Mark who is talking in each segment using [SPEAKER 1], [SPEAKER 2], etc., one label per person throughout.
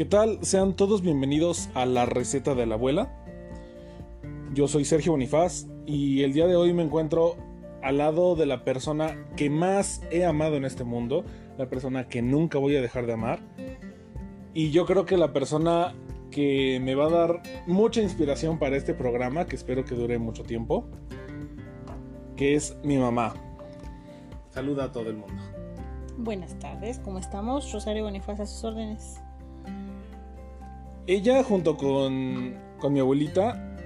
[SPEAKER 1] ¿Qué tal? Sean todos bienvenidos a la receta de la abuela. Yo soy Sergio Bonifaz y el día de hoy me encuentro al lado de la persona que más he amado en este mundo, la persona que nunca voy a dejar de amar. Y yo creo que la persona que me va a dar mucha inspiración para este programa, que espero que dure mucho tiempo, que es mi mamá. Saluda a todo el mundo.
[SPEAKER 2] Buenas tardes, ¿cómo estamos? Rosario Bonifaz a sus órdenes.
[SPEAKER 1] Ella junto con, con mi abuelita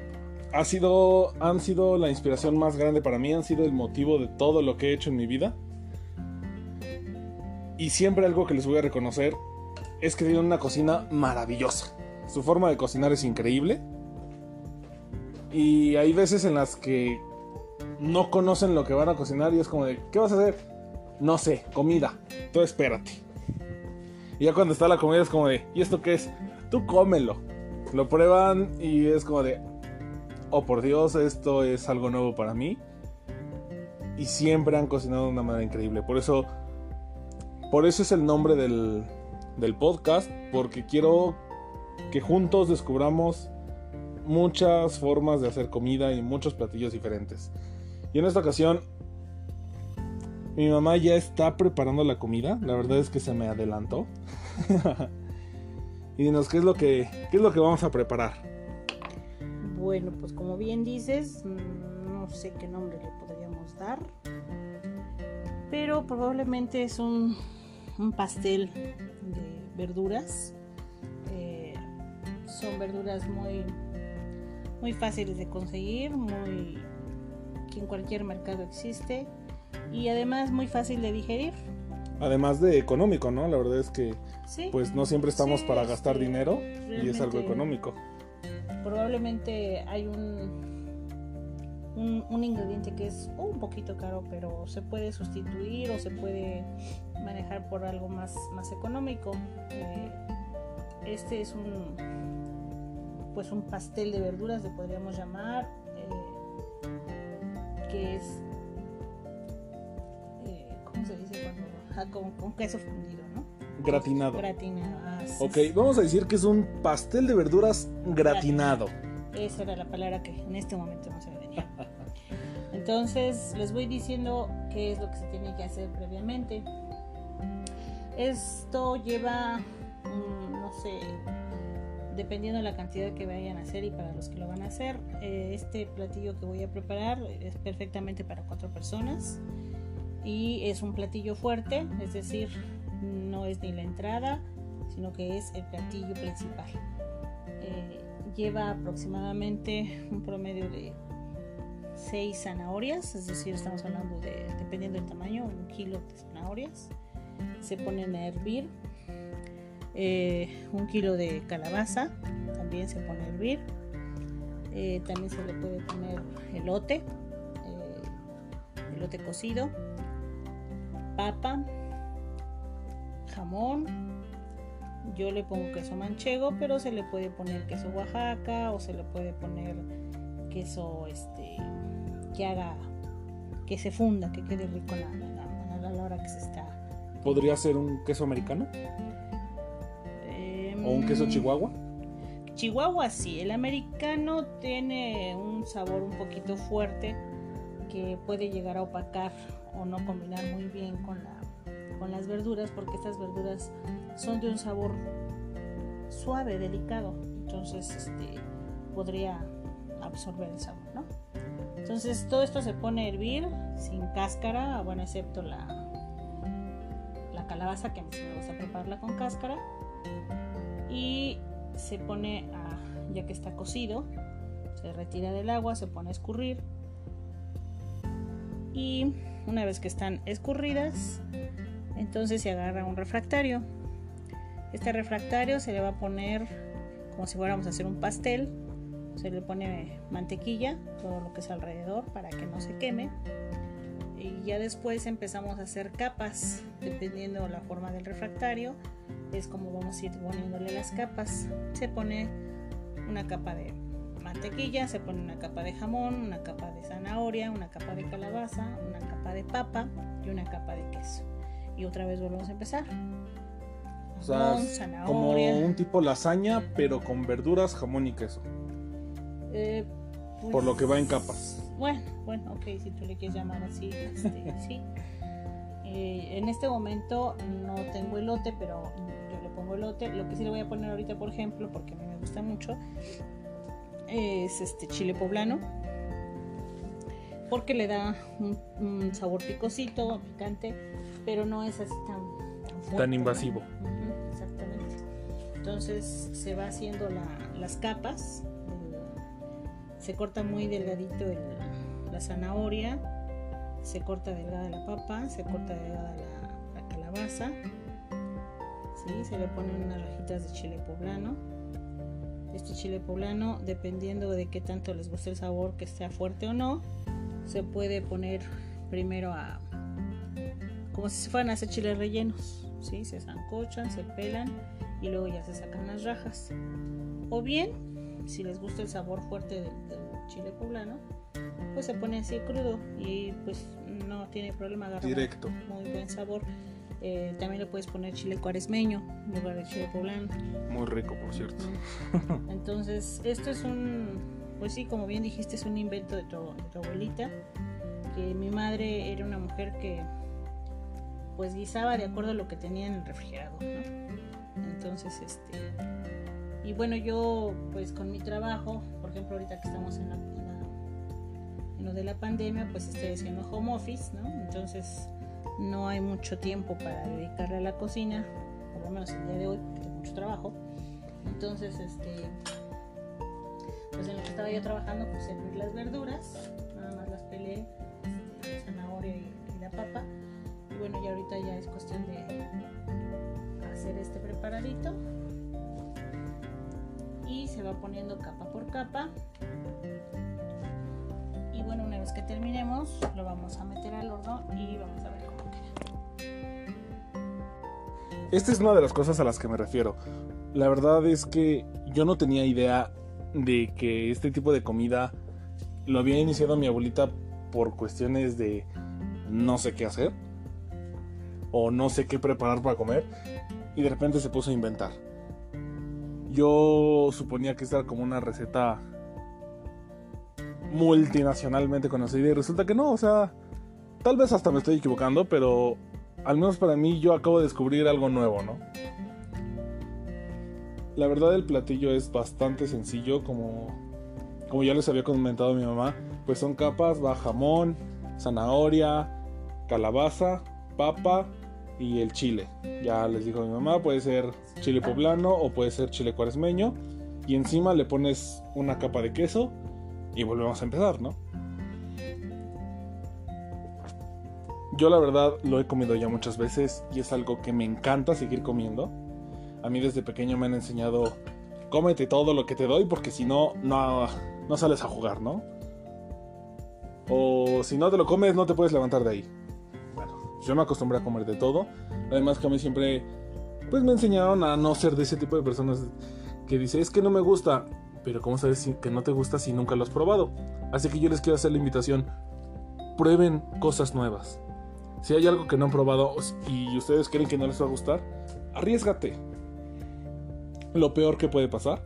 [SPEAKER 1] ha sido, han sido la inspiración más grande para mí, han sido el motivo de todo lo que he hecho en mi vida. Y siempre algo que les voy a reconocer es que tienen una cocina maravillosa. Su forma de cocinar es increíble. Y hay veces en las que no conocen lo que van a cocinar y es como de, ¿qué vas a hacer? No sé, comida. Tú espérate. Y ya cuando está la comida es como de, ¿y esto qué es? Tú cómelo. Lo prueban y es como de, oh por Dios, esto es algo nuevo para mí. Y siempre han cocinado de una manera increíble. Por eso, por eso es el nombre del, del podcast, porque quiero que juntos descubramos muchas formas de hacer comida y muchos platillos diferentes. Y en esta ocasión, mi mamá ya está preparando la comida. La verdad es que se me adelantó. y dinos, ¿qué es, lo que, ¿qué es lo que vamos a preparar?
[SPEAKER 2] Bueno, pues como bien dices, no sé qué nombre le podríamos dar. Pero probablemente es un, un pastel de verduras. Eh, son verduras muy, muy fáciles de conseguir, muy que en cualquier mercado existe y además muy fácil de digerir.
[SPEAKER 1] Además de económico, ¿no? La verdad es que
[SPEAKER 2] Sí,
[SPEAKER 1] pues no siempre estamos
[SPEAKER 2] Sí,
[SPEAKER 1] para gastar dinero y es algo económico.
[SPEAKER 2] probablemente hay un, un, un ingrediente que es un poquito caro, pero se puede sustituir o se puede manejar por algo más, más económico. Eh, este es un pues un pastel de verduras, le podríamos llamar, eh, que es eh, ¿cómo se dice cuando? Ah, con, con queso fundido, ¿no?
[SPEAKER 1] Gratinado.
[SPEAKER 2] Gratinado. sí,
[SPEAKER 1] Ok, vamos a decir que es un pastel de verduras gratinado.
[SPEAKER 2] Esa era la palabra que en este momento no se me venía. Entonces les voy diciendo qué es lo que se tiene que hacer previamente. Esto lleva, mm, no sé, dependiendo de la cantidad que vayan a hacer y para los que lo van a hacer, eh, este platillo que voy a preparar es perfectamente para cuatro personas y es un platillo fuerte, es decir, no es ni la entrada, sino que es el platillo principal. Eh, lleva aproximadamente un promedio de 6 zanahorias, es decir, estamos hablando de, dependiendo del tamaño, un kilo de zanahorias. Se ponen a hervir. Eh, un kilo de calabaza también se pone a hervir. Eh, también se le puede poner elote, eh, elote cocido, papa, jamón, yo le pongo queso manchego, pero se le puede poner queso Oaxaca o se le puede poner queso este que haga que se funda, que quede rico la, la- la hora que se está.
[SPEAKER 1] ¿Podría ser un queso americano?
[SPEAKER 2] Em,
[SPEAKER 1] ¿O un queso chihuahua?
[SPEAKER 2] Chihuahua sí, el americano tiene un sabor un poquito fuerte que puede llegar a opacar o no combinar muy bien con, la, con las verduras porque estas verduras son de un sabor suave, delicado, entonces este, podría absorber el sabor, ¿no? Entonces todo esto se pone a hervir sin cáscara, bueno, excepto la, la calabaza que a mí sí prepararla con cáscara. Y se pone a, ya que está cocido, se retira del agua, se pone a escurrir. Y una vez que están escurridas, entonces se agarra un refractario. Este refractario se le va a poner como si fuéramos a hacer un pastel, se le pone mantequilla, todo lo que es alrededor para que no se queme. Y ya después empezamos a hacer capas, dependiendo la forma del refractario, es como vamos a ir poniéndole las capas. Se pone una capa de mantequilla, se pone una capa de jamón, una capa de zanahoria, una capa de calabaza, una capa de papa y una capa de queso. Y otra vez volvemos a empezar.
[SPEAKER 1] O sea,
[SPEAKER 2] Jamón,
[SPEAKER 1] como un tipo lasaña, pero con verduras, jamón y queso.
[SPEAKER 2] Eh,
[SPEAKER 1] Por lo que va en
[SPEAKER 2] pues,
[SPEAKER 1] capas.
[SPEAKER 2] Bueno, bueno, ok, si tú le quieres llamar así, este, sí. Eh, en este momento no tengo elote, pero yo le pongo elote. Lo que sí le voy a poner ahorita, por ejemplo, porque a mí me gusta mucho, es este chile poblano. Porque le da un, un sabor picosito, picante, pero no es así tan, tan fuerte, ¿no?
[SPEAKER 1] invasivo.
[SPEAKER 2] Exactamente. Entonces se va haciendo la- las capas. el- se corta muy delgadito el- la zanahoria. Se corta delgada la papa. Se corta delgada la, la calabaza. ¿sí? Se le ponen unas rajitas de chile poblano. Este chile poblano, dependiendo de qué tanto les guste el sabor, que sea fuerte o no, se puede poner primero a como si se fueran a hacer chiles rellenos, ¿sí? Se zancochan, se pelan y luego ya se sacan las rajas. O bien, si les gusta el sabor fuerte del, del chile poblano, pues se pone así crudo y pues no tiene problema agarrar
[SPEAKER 1] Directo.
[SPEAKER 2] muy buen sabor. Eh, también le puedes poner chile cuaresmeño en lugar de chile poblano.
[SPEAKER 1] Muy rico, por cierto.
[SPEAKER 2] Entonces, esto es un, pues sí, como bien dijiste, es un invento de tu, de tu abuelita, que mi madre era una mujer que pues guisaba de acuerdo a lo que tenía en el refrigerador, ¿no? Entonces, este, y bueno, yo pues con mi trabajo, por ejemplo, ahorita que estamos en, la, en, lo de la pandemia, pues estoy haciendo home office, ¿no? Entonces, no hay mucho tiempo para dedicarle a la cocina, por lo menos el día de hoy, porque tengo mucho trabajo. Entonces, este, pues en lo que estaba yo trabajando, pues hervir las verduras, poniendo capa por capa. Y bueno, una vez que terminemos, lo vamos a meter al horno y vamos a ver cómo queda.
[SPEAKER 1] Esta es una de las cosas a las que me refiero. La verdad es que yo no tenía idea de que este tipo de comida lo había iniciado mi abuelita por cuestiones de no sé qué hacer o no sé qué preparar para comer y de repente se puso a inventar. Yo suponía que esta era como una receta multinacionalmente conocida y resulta que no, o sea, tal vez hasta me estoy equivocando, pero al menos para mí yo acabo de descubrir algo nuevo, ¿no? La verdad el platillo es bastante sencillo, como, como ya les había comentado mi mamá, pues son capas, va jamón, zanahoria, calabaza, papa y el chile. Ya les dijo mi mamá, puede ser chile poblano o puede ser chile cuaresmeño. Y encima le pones una capa de queso y volvemos a empezar, ¿no? Yo la verdad lo he comido ya muchas veces y es algo que me encanta seguir comiendo. A mí desde pequeño me han enseñado, cómete todo lo que te doy porque si no, no, no sales a jugar, ¿no? O si no te lo comes, no te puedes levantar de ahí. Yo me acostumbré a comer de todo. Además que a mí siempre, pues me enseñaron a no ser de ese tipo de personas que dice, es que no me gusta. Pero ¿cómo sabes que no te gusta si nunca lo has probado? Así que yo les quiero hacer la invitación. Prueben cosas nuevas. Si hay algo que no han probado y ustedes creen que no les va a gustar, arriesgate. Lo peor que puede pasar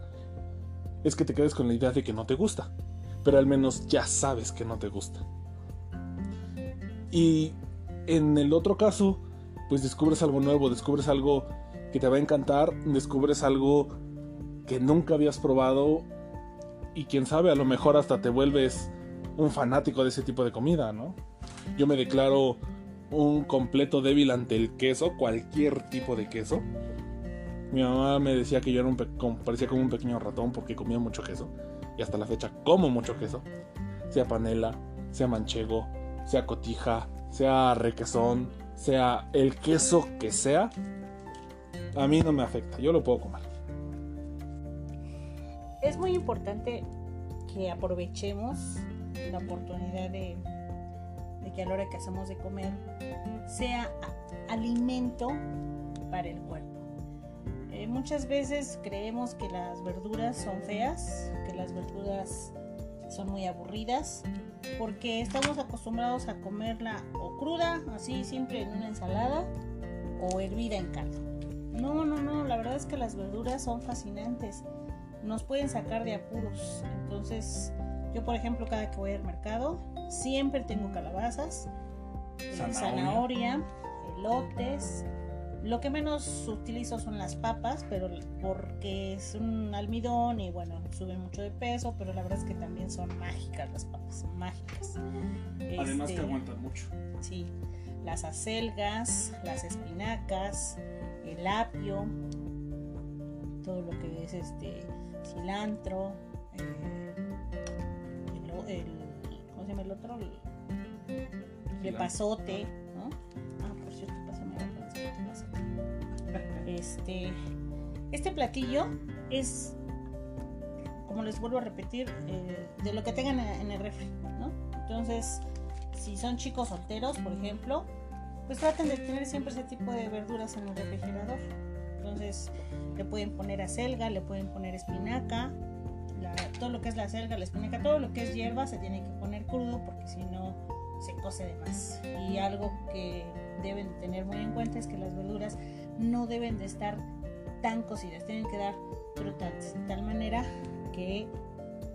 [SPEAKER 1] es que te quedes con la idea de que no te gusta, pero al menos ya sabes que no te gusta. Y en el otro caso, pues descubres algo nuevo, descubres algo que te va a encantar, descubres algo que nunca habías probado y quién sabe, a lo mejor hasta te vuelves un fanático de ese tipo de comida, ¿no? Yo me declaro un completo débil ante el queso, cualquier tipo de queso. Mi mamá me decía que yo era un parecía como un pequeño ratón porque comía mucho queso. Y hasta la fecha como mucho queso. Sea panela, sea manchego, sea cotija, sea requesón, sea el queso que sea. A mí no me afecta, yo lo puedo comer.
[SPEAKER 2] Es muy importante que aprovechemos la oportunidad de, que a la hora que hacemos de comer sea alimento para el cuerpo. Eh, muchas veces creemos que las verduras son feas, que las verduras son muy aburridas, porque estamos acostumbrados a comerla o cruda, así siempre en una ensalada, o hervida en caldo. No, no, no, la verdad es que las verduras son fascinantes. Nos pueden sacar de apuros. Entonces, yo por ejemplo, cada que voy al mercado, siempre tengo calabazas,
[SPEAKER 1] Zanahoria.
[SPEAKER 2] zanahoria, elotes. Lo que menos utilizo son las papas, pero porque es un almidón y bueno, suben mucho de peso, pero la verdad es que también son mágicas las papas, mágicas.
[SPEAKER 1] Además que
[SPEAKER 2] Este,
[SPEAKER 1] aguantan mucho.
[SPEAKER 2] Sí, las acelgas, las espinacas, el apio, todo lo que es este cilantro, eh, el, el- ¿cómo se llama el otro? El, el pasote, Este, este platillo es, como les vuelvo a repetir, eh, de lo que tengan en el refri, ¿no? Entonces, si son chicos solteros, por ejemplo, pues traten de tener siempre ese tipo de verduras en el refrigerador. Entonces, le pueden poner acelga, le pueden poner espinaca, todo lo que es la acelga, la espinaca, todo lo que es hierba se tiene que poner crudo porque si no se cose de más. Y algo que deben de tener muy en cuenta es que las verduras no deben de estar tan cocidas, tienen que dar crudantes de tal manera que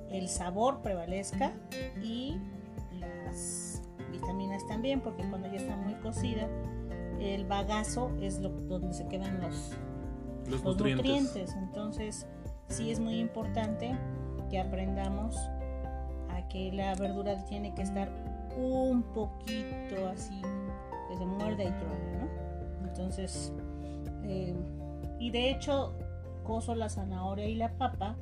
[SPEAKER 2] el sabor prevalezca y las vitaminas también, porque cuando ya está muy cocida, el bagazo es lo, donde se quedan los,
[SPEAKER 1] Los,
[SPEAKER 2] los
[SPEAKER 1] nutrientes.
[SPEAKER 2] nutrientes. Entonces, sí es muy importante que aprendamos a que la verdura tiene que estar un poquito así, que se muerda y truene, ¿no? Entonces, eh, y de hecho, coso la zanahoria y la papa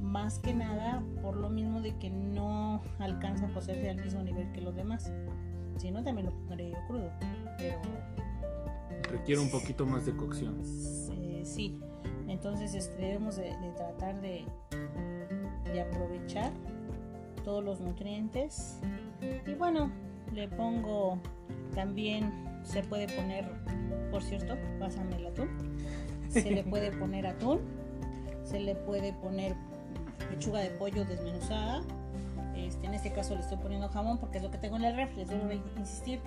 [SPEAKER 2] más que nada por lo mismo de que no alcanza a cocerse al mismo nivel que los demás. Si no, también lo pondré yo crudo, pero
[SPEAKER 1] Requiere un poquito más de cocción.
[SPEAKER 2] eh, sí, entonces este, debemos de, de tratar de, de aprovechar todos los nutrientes y bueno, le pongo también, se puede poner, por cierto, pásame el atún, se le puede poner atún, se le puede poner pechuga de pollo desmenuzada, este, en este caso le estoy poniendo jamón porque es lo que tengo en el refri, les vuelvo a insistir,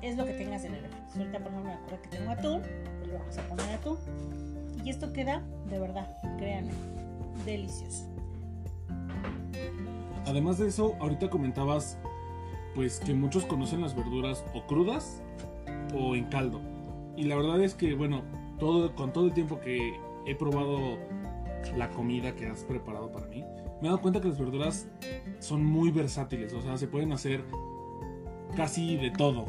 [SPEAKER 2] es lo que tengas en el refri. Ahorita por ejemplo me acuerdo que tengo atún, pues le vamos a poner atún. Y esto queda, de verdad, créanme, delicioso.
[SPEAKER 1] Además de eso, ahorita comentabas pues que muchos conocen las verduras o crudas o en caldo. Y la verdad es que, bueno, todo, con todo el tiempo que he probado la comida que has preparado para mí, me he dado cuenta que las verduras son muy versátiles, o sea, se pueden hacer casi de todo.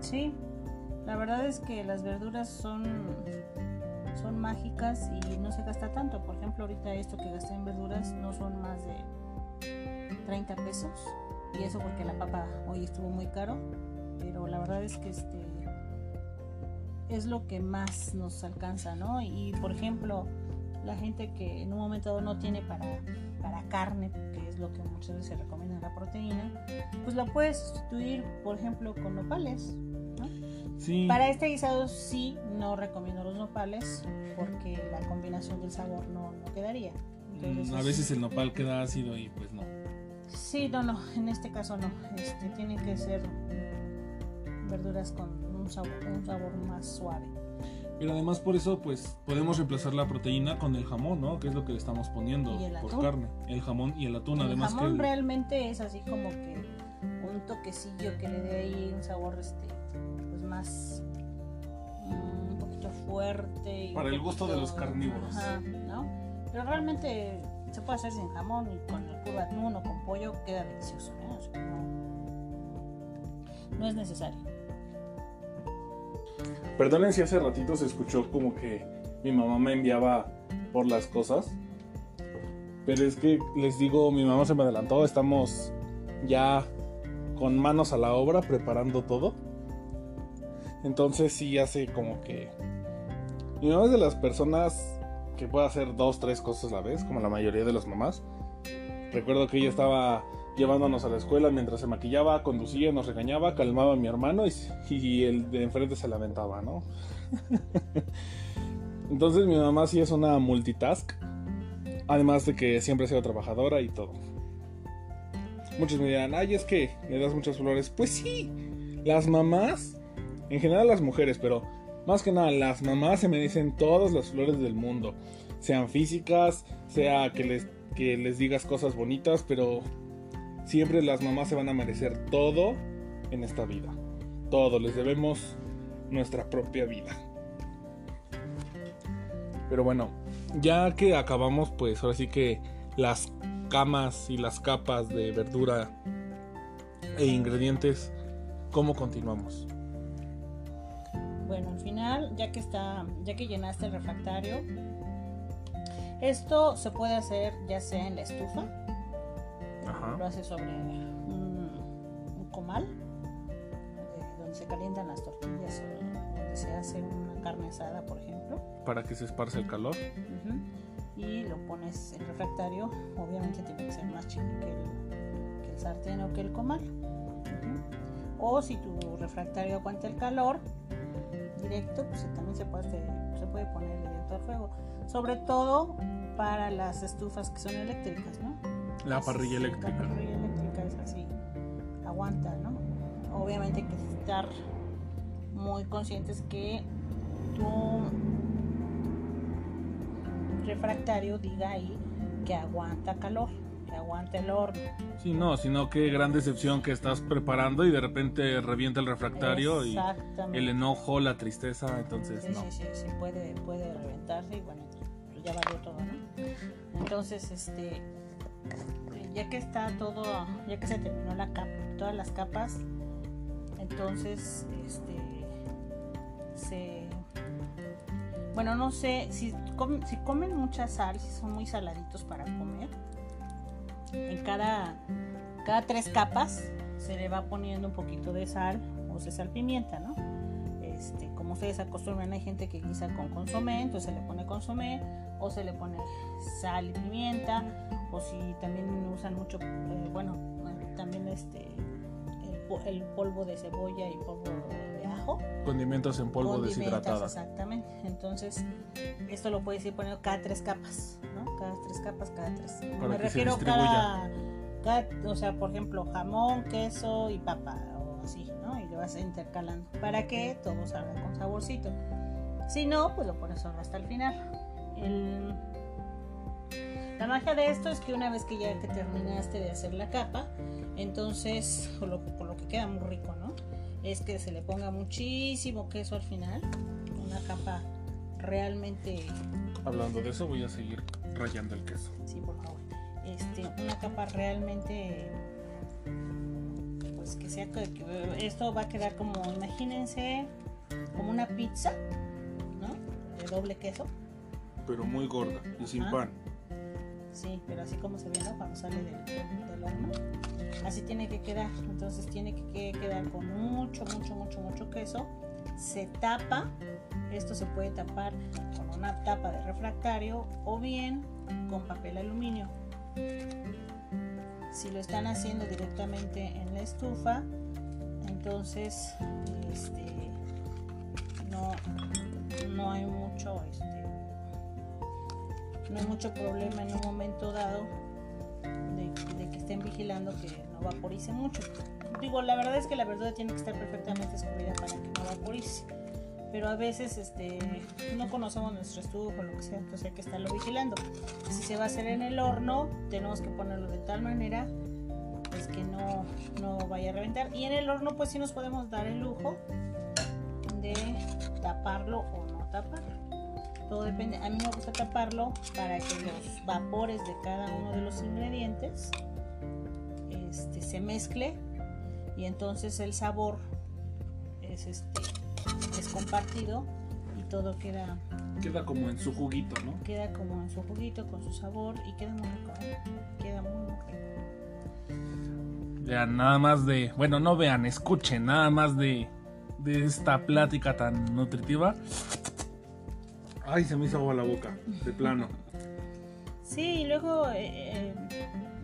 [SPEAKER 2] Sí, la verdad es que las verduras son, son mágicas y no se gasta tanto. Por ejemplo, ahorita esto que gasté en verduras no son más de 30 pesos. Y eso porque la papa hoy estuvo muy caro. Pero la verdad es que este es lo que más nos alcanza, ¿no? Y por ejemplo, la gente que en un momento dado no tiene para, para carne, que es lo que muchas veces se recomienda la proteína, pues la puedes sustituir, por ejemplo, con nopales.
[SPEAKER 1] Sí.
[SPEAKER 2] Para este guisado sí no recomiendo los nopales porque la combinación del sabor no, no quedaría. Entonces,
[SPEAKER 1] Mm, A
[SPEAKER 2] es-
[SPEAKER 1] veces el nopal queda ácido y pues no.
[SPEAKER 2] Sí, no, no, en este caso no. Este, tienen que ser verduras con un sabor, un sabor más suave.
[SPEAKER 1] Pero además por eso pues podemos reemplazar la proteína con el jamón, ¿no? Que es lo que le estamos poniendo por carne. El jamón y el atún,
[SPEAKER 2] el
[SPEAKER 1] además
[SPEAKER 2] jamón
[SPEAKER 1] que...
[SPEAKER 2] realmente es así como que un toquecillo que le dé ahí un sabor este, pues más mm, un poquito fuerte. y
[SPEAKER 1] Para el gusto de los carnívoros.
[SPEAKER 2] Ajá, ¿no? Pero realmente se puede hacer sin jamón y con el atún o con pollo queda delicioso, no es necesario.
[SPEAKER 1] Perdonen si hace ratito se escuchó como que mi mamá me enviaba por las cosas. Pero es que les digo, mi mamá se me adelantó, estamos ya con manos a la obra preparando todo. Entonces sí hace como que... Mi mamá es de las personas que puede hacer dos, tres cosas a la vez, como la mayoría de las mamás. Recuerdo que ella estaba llevándonos a la escuela mientras se maquillaba, conducía, nos regañaba, calmaba a mi hermano y, y el de enfrente se lamentaba, ¿no? Entonces mi mamá sí es una multitask, además de que siempre ha sido trabajadora y todo. Muchos me dirán, ay, es que le das muchas flores. Pues sí, las mamás En general las mujeres, pero más que nada las mamás se merecen todas las flores del mundo. Sean físicas, sea que les, que les digas cosas bonitas, pero siempre las mamás se van a merecer todo en esta vida. Todo, les debemos nuestra propia vida. Pero bueno, ya que acabamos, pues ahora sí que las camas y las capas de verdura e ingredientes, ¿cómo continuamos?
[SPEAKER 2] Bueno, al final, ya que está, ya que llenaste el refractario, esto se puede hacer ya sea en la estufa, lo haces sobre un, comal eh, donde se calientan las tortillas o donde se hace una carne asada, por ejemplo.
[SPEAKER 1] Para que se esparce el calor.
[SPEAKER 2] Y lo pones en refractario, obviamente tiene que ser más chico que el, sartén o que el comal. O si tu refractario aguanta el calor directo, pues también se puede, se puede poner directo al fuego. Sobre todo para las estufas que son eléctricas, ¿no?
[SPEAKER 1] La parrilla eléctrica.
[SPEAKER 2] La parrilla eléctrica es así, aguanta, ¿no? Obviamente hay que estar muy conscientes que tu refractario diga ahí que aguanta calor, que aguanta el horno.
[SPEAKER 1] Sí, no, sino que gran decepción que estás preparando y de repente revienta el refractario y el enojo, la tristeza, entonces
[SPEAKER 2] sí, Sí, sí, sí, puede, puede reventarse y bueno, ya valió todo, ¿no? Entonces, este ya que está todo, ya que se terminó la capa, todas las capas, entonces este se bueno, no sé, si, si comen mucha sal, si son muy saladitos para comer, en cada, cada tres capas se le va poniendo un poquito de sal o se sal pimienta, ¿no? Este, como ustedes acostumbran, hay gente que guisa con consomé, entonces se le pone consomé o se le pone sal y pimienta o si también usan mucho, eh, bueno, también este el, polvo de cebolla y polvo de ajo.
[SPEAKER 1] Condimentos en polvo deshidratada.
[SPEAKER 2] Exactamente. Entonces, esto lo puedes ir poniendo cada tres capas, ¿no? Cada tres capas, cada tres. Me refiero cada, cada, o sea, por ejemplo, jamón, queso y papa o así, ¿no? Y lo vas intercalando para que todo salga con saborcito. Si no, pues lo pones solo hasta el final. El, la magia de esto es que una vez que ya te terminaste de hacer la capa, entonces, por lo, lo que queda muy rico, ¿no? Es que se le ponga muchísimo queso al final, una capa realmente...
[SPEAKER 1] Hablando de eso, voy a seguir rayando el queso.
[SPEAKER 2] Sí, por favor. Este, una capa realmente pues que sea que, esto va a quedar como imagínense como una pizza ¿no? de doble queso
[SPEAKER 1] pero muy gorda y sin pan
[SPEAKER 2] Sí, pero así como se ve, ¿no? Cuando sale del, del, horno. Así tiene que quedar. Entonces tiene que quedar con mucho, mucho, mucho, mucho queso. Se tapa. Esto se puede tapar con una tapa de refractario o bien con papel aluminio. Si lo están haciendo directamente en la estufa, entonces este, no, no hay mucho este, no hay mucho problema en un momento dado de, que estén vigilando que no vaporice mucho. Digo, la verdad es que la verdura tiene que estar perfectamente escurrida para que no vaporice. Pero a veces este, no conocemos nuestro estufa o lo que sea, entonces hay que estarlo vigilando. Si se va a hacer en el horno, tenemos que ponerlo de tal manera pues, que no, no vaya a reventar. Y en el horno pues sí nos podemos dar el lujo de taparlo o no taparlo todo depende. A mí me gusta taparlo para que los vapores de cada uno de los ingredientes este, se mezcle y entonces el sabor es, este, es compartido y todo queda
[SPEAKER 1] queda como en su juguito, ¿no?
[SPEAKER 2] Queda como en su juguito con su sabor y queda muy rico, ¿eh? queda muy, muy rico.
[SPEAKER 1] Vean, nada más de, bueno, no vean, escuchen, nada más de, de esta plática tan nutritiva Ay, se me hizo agua la boca, de plano.
[SPEAKER 2] Sí, y luego eh,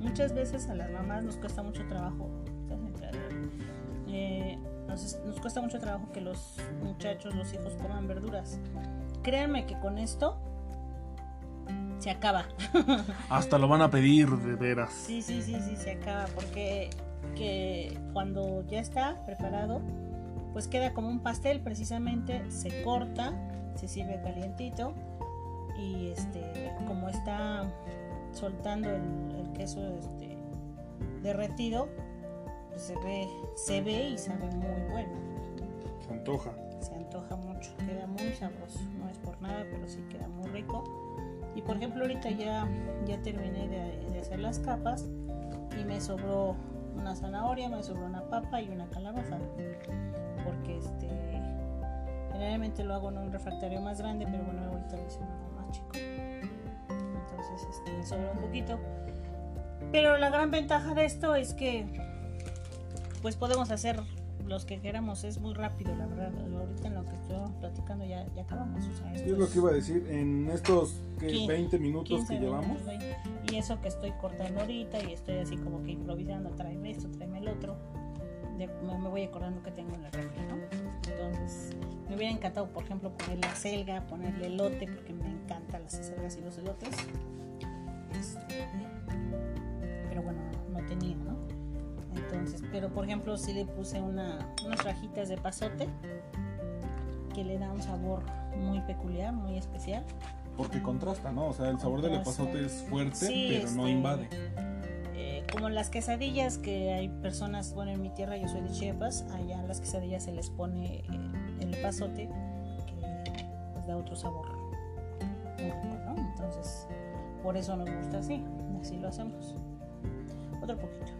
[SPEAKER 2] muchas veces a las mamás nos cuesta mucho trabajo. Eh, nos, cuesta mucho trabajo que los muchachos, los hijos coman verduras. Créanme que con esto se acaba.
[SPEAKER 1] Hasta lo van a pedir, de veras.
[SPEAKER 2] Sí, sí, sí, sí, se acaba. Porque que cuando ya está preparado, pues queda como un pastel precisamente, se corta, se sirve calientito y este como está soltando el, queso este, derretido, pues se ve, se ve y sabe muy bueno.
[SPEAKER 1] Se antoja.
[SPEAKER 2] Se antoja mucho, queda muy sabroso, no es por nada, pero sí queda muy rico. Y por ejemplo ahorita ya, ya terminé de, de hacer las capas y me sobró una zanahoria, me sobró una papa y una calabaza. Porque este generalmente lo hago en un refractario más grande, pero bueno, ahorita lo hice uno más chico. Entonces este, me sobró un poquito. Pero la gran ventaja de esto es que pues podemos hacer los que queramos, es muy rápido, la verdad. Ahorita en lo que estoy platicando ya, ya acabamos. O
[SPEAKER 1] es lo que iba a decir, en estos 20 minutos que llevamos.
[SPEAKER 2] y eso que estoy cortando ahorita y estoy así como que improvisando, tráeme esto, tráeme el otro. Me, voy acordando que tengo en el refri, ¿no? Entonces, me hubiera encantado, por ejemplo, ponerle la selga, ponerle elote, porque me encantan las selgas y los elotes. Este, pero bueno, no tenía, ¿no? Entonces, pero por ejemplo, si le puse una, unas rajitas de pasote que le da un sabor muy peculiar, muy especial.
[SPEAKER 1] Porque contrasta, ¿no? O sea, el sabor del pasote es fuerte, pero no este, invade.
[SPEAKER 2] Eh, como las quesadillas que hay personas, bueno, en mi tierra yo soy de Chiapas, allá las quesadillas se les pone eh, el pasote que les da otro sabor. Entonces, por eso nos gusta así, así lo hacemos. Otro poquito.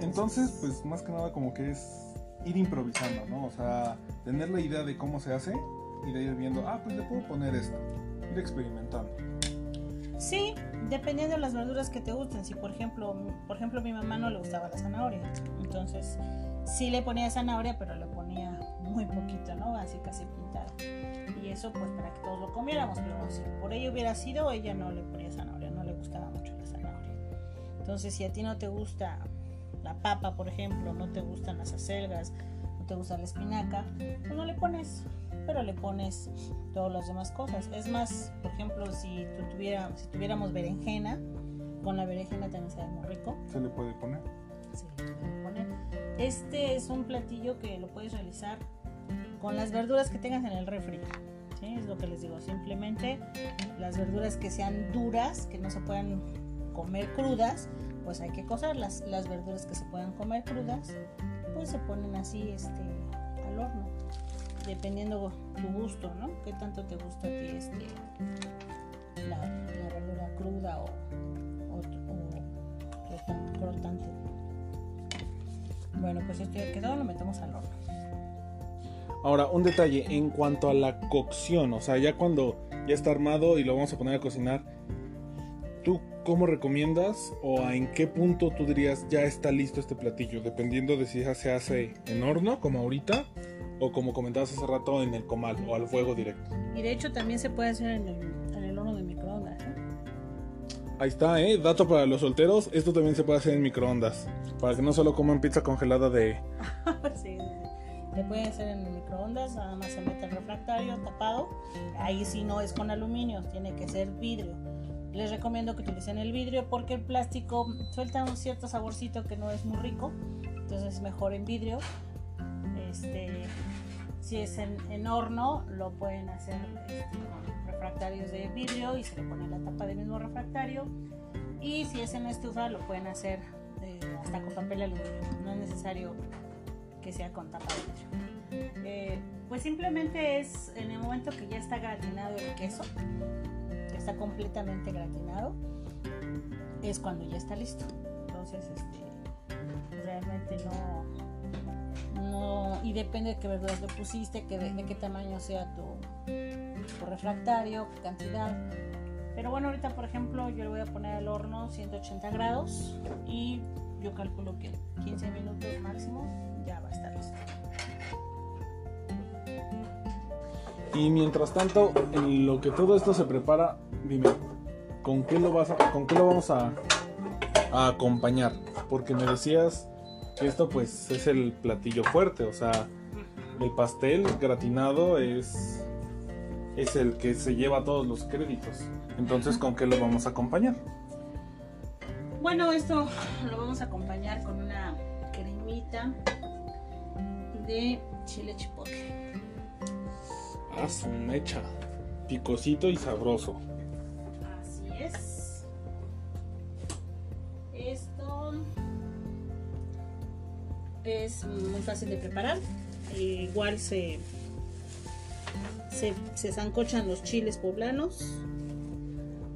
[SPEAKER 1] Entonces, pues más que nada como que es ir improvisando, ¿no? O sea, tener la idea de cómo se hace y de ir viendo, ah, pues le puedo poner esto, ir experimentando.
[SPEAKER 2] Sí, dependiendo de las verduras que te gusten. Si por ejemplo, por ejemplo a mi mamá no le gustaba la zanahoria, entonces sí le ponía zanahoria, pero le ponía muy poquito, ¿no? Así casi pintado. Y eso pues para que todos lo comiéramos, pero si por ello hubiera sido, ella no le ponía zanahoria, no le gustaba mucho la zanahoria. Entonces si a ti no te gusta la papa, por ejemplo, no te gustan las acelgas, no te gusta la espinaca, pues no le pones, pero le pones todas las demás cosas. Es más, por ejemplo, si, tú tuviera, si tuviéramos berenjena, con la berenjena también sabe muy rico.
[SPEAKER 1] ¿Se le puede poner?
[SPEAKER 2] Se le puede poner. Este es un platillo que lo puedes realizar con las verduras que tengas en el refri. ¿sí? Es lo que les digo. Simplemente las verduras que sean duras, que no se puedan comer crudas, pues hay que cocerlas. Las verduras que se puedan comer crudas, pues se ponen así este, dependiendo tu gusto, ¿no? ¿Qué tanto te gusta a ti este, la, verdura cruda o, o, crotante? Bueno, pues esto ya quedado, lo metemos al horno.
[SPEAKER 1] Ahora, un detalle en cuanto a la cocción, o sea, ya cuando ya está armado y lo vamos a poner a cocinar, ¿tú cómo recomiendas o en qué punto tú dirías ya está listo este platillo? Dependiendo de si se hace en horno, como ahorita, o como comentabas hace rato, en el comal o al fuego directo.
[SPEAKER 2] Y de hecho también se puede hacer en el, horno de microondas. ¿eh?
[SPEAKER 1] Ahí está, ¿eh? Dato para los solteros, esto también se puede hacer en microondas. Para que no solo coman pizza congelada de...
[SPEAKER 2] sí, se puede hacer en el microondas, nada más se mete el refractario tapado. Ahí sí no es con aluminio, tiene que ser vidrio les recomiendo que utilicen el vidrio porque el plástico suelta un cierto saborcito que no es muy rico, entonces es mejor en vidrio. Este, si es en, horno, lo pueden hacer este, con refractarios de vidrio y se le pone la tapa del mismo refractario. Y si es en estufa, lo pueden hacer eh, hasta con papel aluminio, no es necesario que sea con tapa de vidrio. Eh, pues simplemente es en el momento que ya está gratinado el queso, está completamente gratinado, es cuando ya está listo. Entonces, este, y depende de qué verduras le pusiste, que de, qué tamaño sea tu, tu refractario, qué cantidad. Pero bueno, ahorita por ejemplo yo le voy a poner al horno 180 grados y yo calculo que 15 minutos máximo ya va a estar listo.
[SPEAKER 1] Y mientras tanto, en lo que todo esto se prepara, dime, ¿con qué lo, vas con qué lo vamos a, acompañar? Porque me decías que esto pues es el platillo fuerte, o sea, el pastel gratinado es, es el que se lleva todos los créditos. Entonces, ¿con qué lo vamos a acompañar?
[SPEAKER 2] Bueno, esto lo vamos a acompañar con una cremita de chile chipotle.
[SPEAKER 1] Ah, su mecha. Picosito y sabroso.
[SPEAKER 2] Es muy fácil de preparar. Igual se, se, se zancochan los chiles poblanos,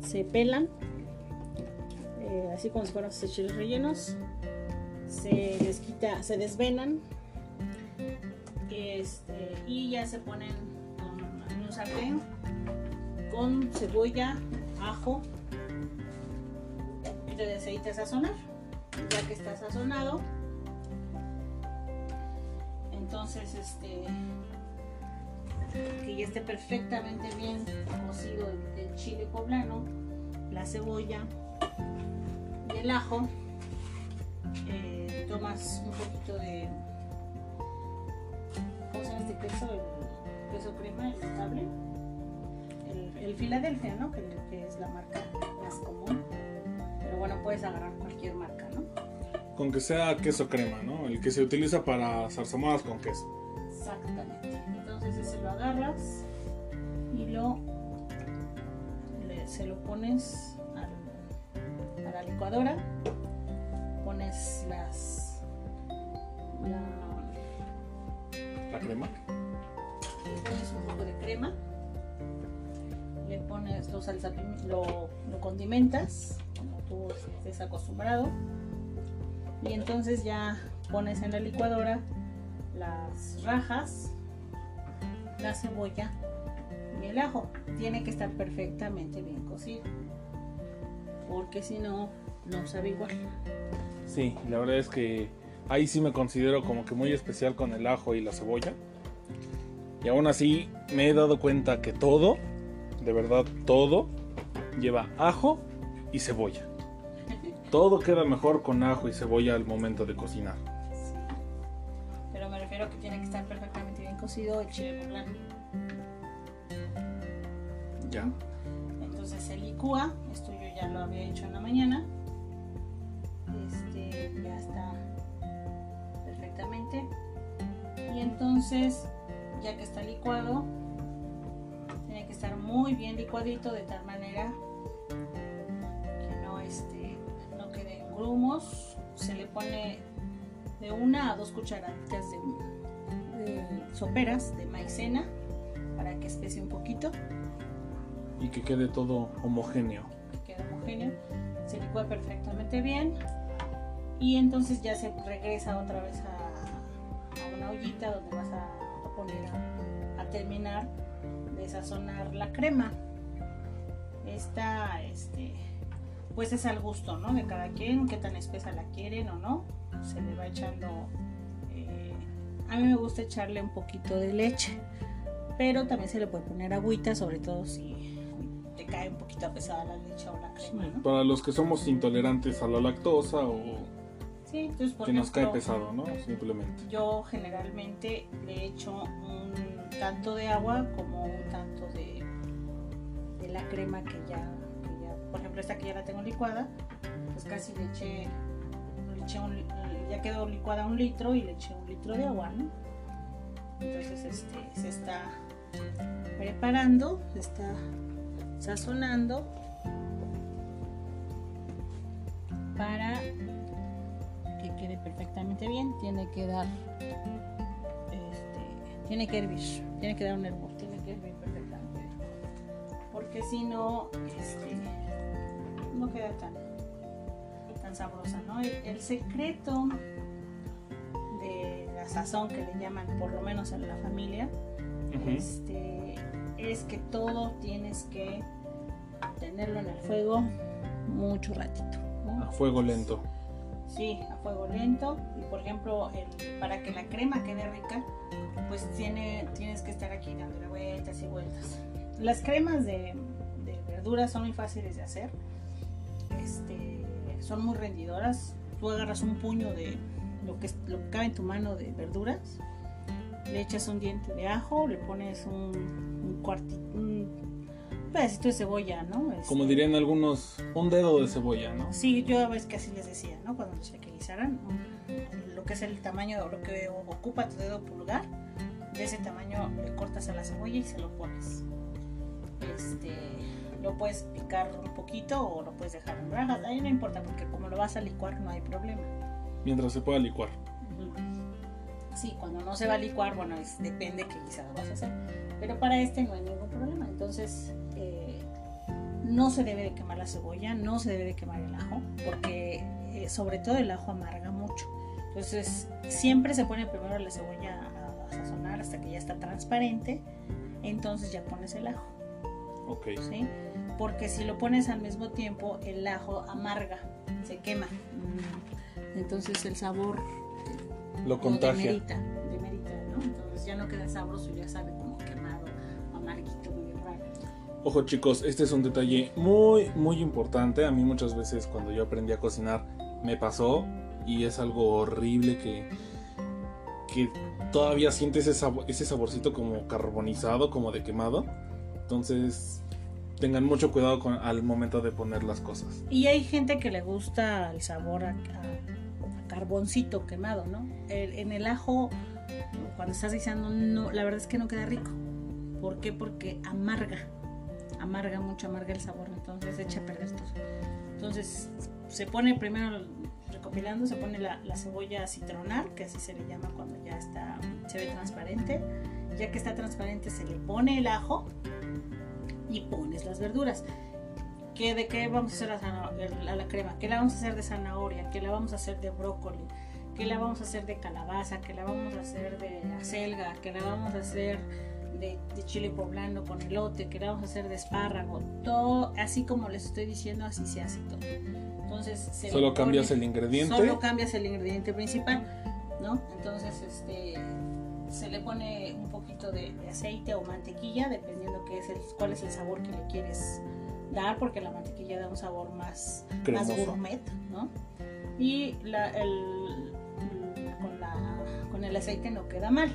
[SPEAKER 2] se pelan, eh, así como si fueran estos chiles rellenos, se les se desvenan este, y ya se ponen en un sartén con cebolla, ajo, poquito de aceite a sazonar. Ya que está sazonado, entonces este que ya esté perfectamente bien cocido el, chile poblano, la cebolla y el ajo. eh, tomas un poquito de ¿cómo se llama este queso? El queso crema, el notable el, el ¿no? Que, es la marca más común. Pero bueno, puedes agarrar cualquier marca.
[SPEAKER 1] Con que sea queso crema, ¿no? El que se utiliza para zarzamoras con queso.
[SPEAKER 2] Exactamente. Entonces ese lo agarras y lo le- se lo pones al- a la licuadora. Pones las la,
[SPEAKER 1] La crema.
[SPEAKER 2] le pones un poco de crema, le pones lo, salsa, lo, lo condimentas, como tú estés acostumbrado, y entonces ya pones en la licuadora las rajas, la cebolla y el ajo. Tiene que estar perfectamente bien cocido, porque si no, no sabe igual.
[SPEAKER 1] Sí, la verdad es que ahí sí me considero como que muy especial con el ajo y la cebolla. Y aún así me he dado cuenta que todo, de verdad todo, lleva ajo y cebolla. Todo queda mejor con ajo y cebolla al momento de cocinar.
[SPEAKER 2] Sí. Pero me refiero a que tiene que estar perfectamente bien cocido el chile poblano.
[SPEAKER 1] Ya.
[SPEAKER 2] Entonces se licúa, esto yo ya lo había hecho en la mañana. Este ya está perfectamente. Y entonces, ya que está licuado, tiene que estar muy bien licuadito de tal manera grumos. Se le pone de una a dos cucharaditas de, de soperas de maicena para que especie un poquito.
[SPEAKER 1] Y que quede todo homogéneo.
[SPEAKER 2] que queda homogéneo, se licúa perfectamente bien y entonces ya se regresa otra vez a, a una ollita donde vas a, a poner a, a terminar de sazonar la crema. Esta, este, pues es al gusto, ¿no? De cada quien, qué tan espesa la quieren o no. Se le va echando. eh, a mí me gusta echarle un poquito de leche, pero también se le puede poner agüita, sobre todo si te cae un poquito pesada la leche o la crema, ¿no?
[SPEAKER 1] Para los que somos intolerantes a la lactosa o
[SPEAKER 2] Sí, entonces por
[SPEAKER 1] que nos cae
[SPEAKER 2] ejemplo,
[SPEAKER 1] pesado, ¿no? Simplemente.
[SPEAKER 2] Yo generalmente le echo un tanto de agua como un tanto de, de la crema que ya, por ejemplo esta que ya la tengo licuada, pues casi le eché, le eché un, ya quedó licuada un litro y le eché un litro de agua, ¿no? Entonces este se está preparando, se está sazonando para que quede perfectamente bien. Tiene que dar, este, tiene que hervir, tiene que dar un hervor, tiene que hervir perfectamente. Porque si no, este, no queda tan, tan sabrosa, ¿no? El, secreto de la sazón que le llaman, por lo menos en la familia,
[SPEAKER 1] Ujú.
[SPEAKER 2] este, es que todo tienes que tenerlo en el fuego mucho ratito. ¿no?
[SPEAKER 1] A fuego lento.
[SPEAKER 2] Sí, a fuego lento. Y por ejemplo, el- para que la crema quede rica, pues tiene, tienes que estar aquí dándole vueltas y vueltas. Las cremas de, de verduras son muy fáciles de hacer. Este, son muy rendidoras. Tú agarras un puño de lo que, lo que cabe en tu mano de verduras, le echas un diente de ajo, le pones un, un cuartito, un pedacito de cebolla, ¿no?
[SPEAKER 1] Como
[SPEAKER 2] Este,
[SPEAKER 1] dirían algunos, un dedo de cebolla, ¿no?
[SPEAKER 2] Sí, yo a veces que así les decía, ¿no? Cuando se querizaran, un, lo que es el tamaño, lo que ocupa tu dedo pulgar, de ese tamaño le cortas a la cebolla y se lo pones. Este, lo puedes picar un poquito o lo puedes dejar en rajas, ahí no importa porque como lo vas a licuar no hay problema.
[SPEAKER 1] Mientras se pueda licuar.
[SPEAKER 2] Sí, cuando no se va a licuar, bueno, depende qué guisado vas a hacer. Pero para este no hay ningún problema. Entonces, eh, no se debe de quemar la cebolla, no se debe de quemar el ajo, porque eh, sobre todo el ajo amarga mucho. Entonces, siempre se pone primero la cebolla a, sazonar hasta que ya está transparente. Entonces ya pones el ajo.
[SPEAKER 1] Ok.
[SPEAKER 2] ¿sí? Porque si lo pones al mismo tiempo, el ajo amarga, se quema. Mm. Entonces el sabor
[SPEAKER 1] lo contagia.
[SPEAKER 2] Demerita, demerita, ¿no? Entonces ya no queda sabroso, ya sabe como quemado, amarguito, muy raro.
[SPEAKER 1] Ojo chicos, este es un detalle muy, muy importante. A mí muchas veces cuando yo aprendí a cocinar me pasó y es algo horrible que, que todavía sientes ese, ese saborcito como carbonizado, como de quemado. Entonces tengan mucho cuidado con, al momento de poner las cosas.
[SPEAKER 2] Y hay gente que le gusta el sabor a, carboncito quemado, ¿no? en el ajo, cuando estás diciendo, no, la verdad es que no queda rico. ¿Por qué? Porque amarga, amarga mucho, amarga el sabor, entonces echa a perder todo. Entonces se pone primero, recopilando, se pone la, la cebolla a citronar, que así se le llama cuando ya está, se ve transparente. Ya que está transparente se le pone el ajo y pones las verduras. ¿Qué, ¿De qué vamos a hacer la, la, crema? ¿Qué la vamos a hacer de zanahoria? ¿Qué la vamos a hacer de brócoli? ¿Qué la vamos a hacer de calabaza? ¿Qué la vamos a hacer de acelga? ¿Qué la vamos a hacer de, chile poblano con elote? ¿Qué la vamos a hacer de espárrago? Todo, así como les estoy diciendo, así se hace todo. Entonces,
[SPEAKER 1] solo cambias el ingrediente.
[SPEAKER 2] Solo cambias el ingrediente principal, ¿no? Entonces, este se le pone un poquito de, aceite o mantequilla, dependiendo qué es el, cuál es el sabor que le quieres dar, porque la mantequilla da un sabor más, más gourmet, ¿no? Y la, el, con, la, con el aceite no queda mal,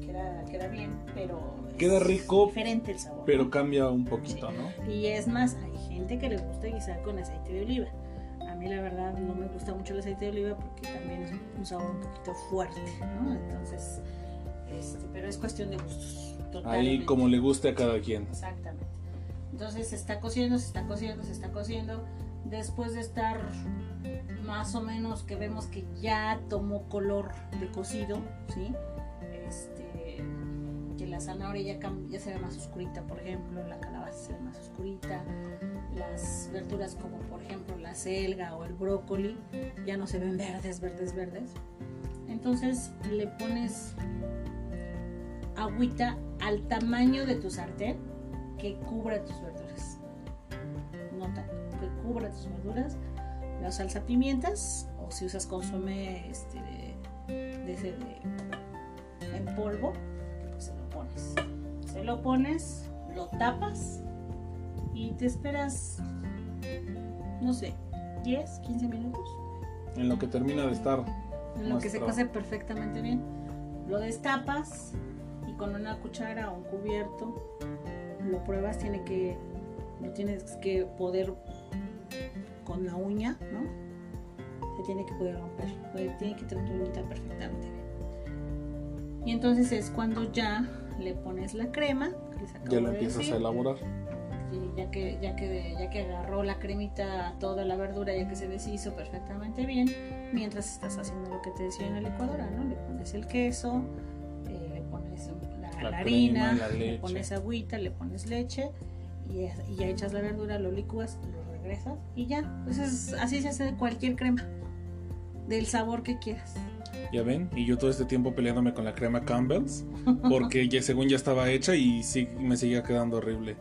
[SPEAKER 2] queda, queda bien, pero
[SPEAKER 1] queda rico,
[SPEAKER 2] diferente el sabor.
[SPEAKER 1] Pero cambia un poquito, ¿no?
[SPEAKER 2] Y es más, hay gente que le gusta guisar con aceite de oliva. A mí la verdad no me gusta mucho el aceite de oliva porque también es un sabor un poquito fuerte, ¿no? Entonces este, pero es cuestión de gustos.
[SPEAKER 1] Ahí como le guste a cada quien.
[SPEAKER 2] Exactamente. Entonces se está cociendo, se está cociendo, se está cociendo. Después de estar más o menos que vemos que ya tomó color de cocido, ¿sí? Este, que la zanahoria ya, ya se ve más oscurita, por ejemplo, la calabaza se ve más oscurita, las verduras como por ejemplo la selga o el brócoli ya no se ven verdes, verdes, verdes. Entonces le pones agüita al tamaño de tu sartén que cubra tus verduras. Nota, que cubra tus verduras. La salsa pimientas, o si usas consomé este, de, ese de, en polvo, pues se lo pones. Se lo pones, lo tapas y te esperas, no sé, 10, 15 minutos.
[SPEAKER 1] En lo que termina de estar.
[SPEAKER 2] En lo que se cose perfectamente bien. Lo destapas, con una cuchara o un cubierto lo pruebas, tiene que, lo tienes que poder con la uña, ¿no? Se tiene que poder romper, tiene que tener tu uñita perfectamente bien. Y entonces es cuando ya le pones la crema,
[SPEAKER 1] ya lo empiezas a elaborar.
[SPEAKER 2] Y ya que, ya que, ya que agarró la cremita toda la verdura, ya que se deshizo perfectamente bien, mientras estás haciendo lo que te decía en la licuadora, ¿no? Le pones el queso, la, harina, le pones agüita, le pones leche y, ya echas la verdura, lo licúas, lo regresas y ya. Pues así se hace cualquier crema, del sabor que quieras.
[SPEAKER 1] Ya ven, y yo todo este tiempo peleándome con la crema Campbell's, porque ya, según ya estaba hecha y sí me seguía quedando horrible.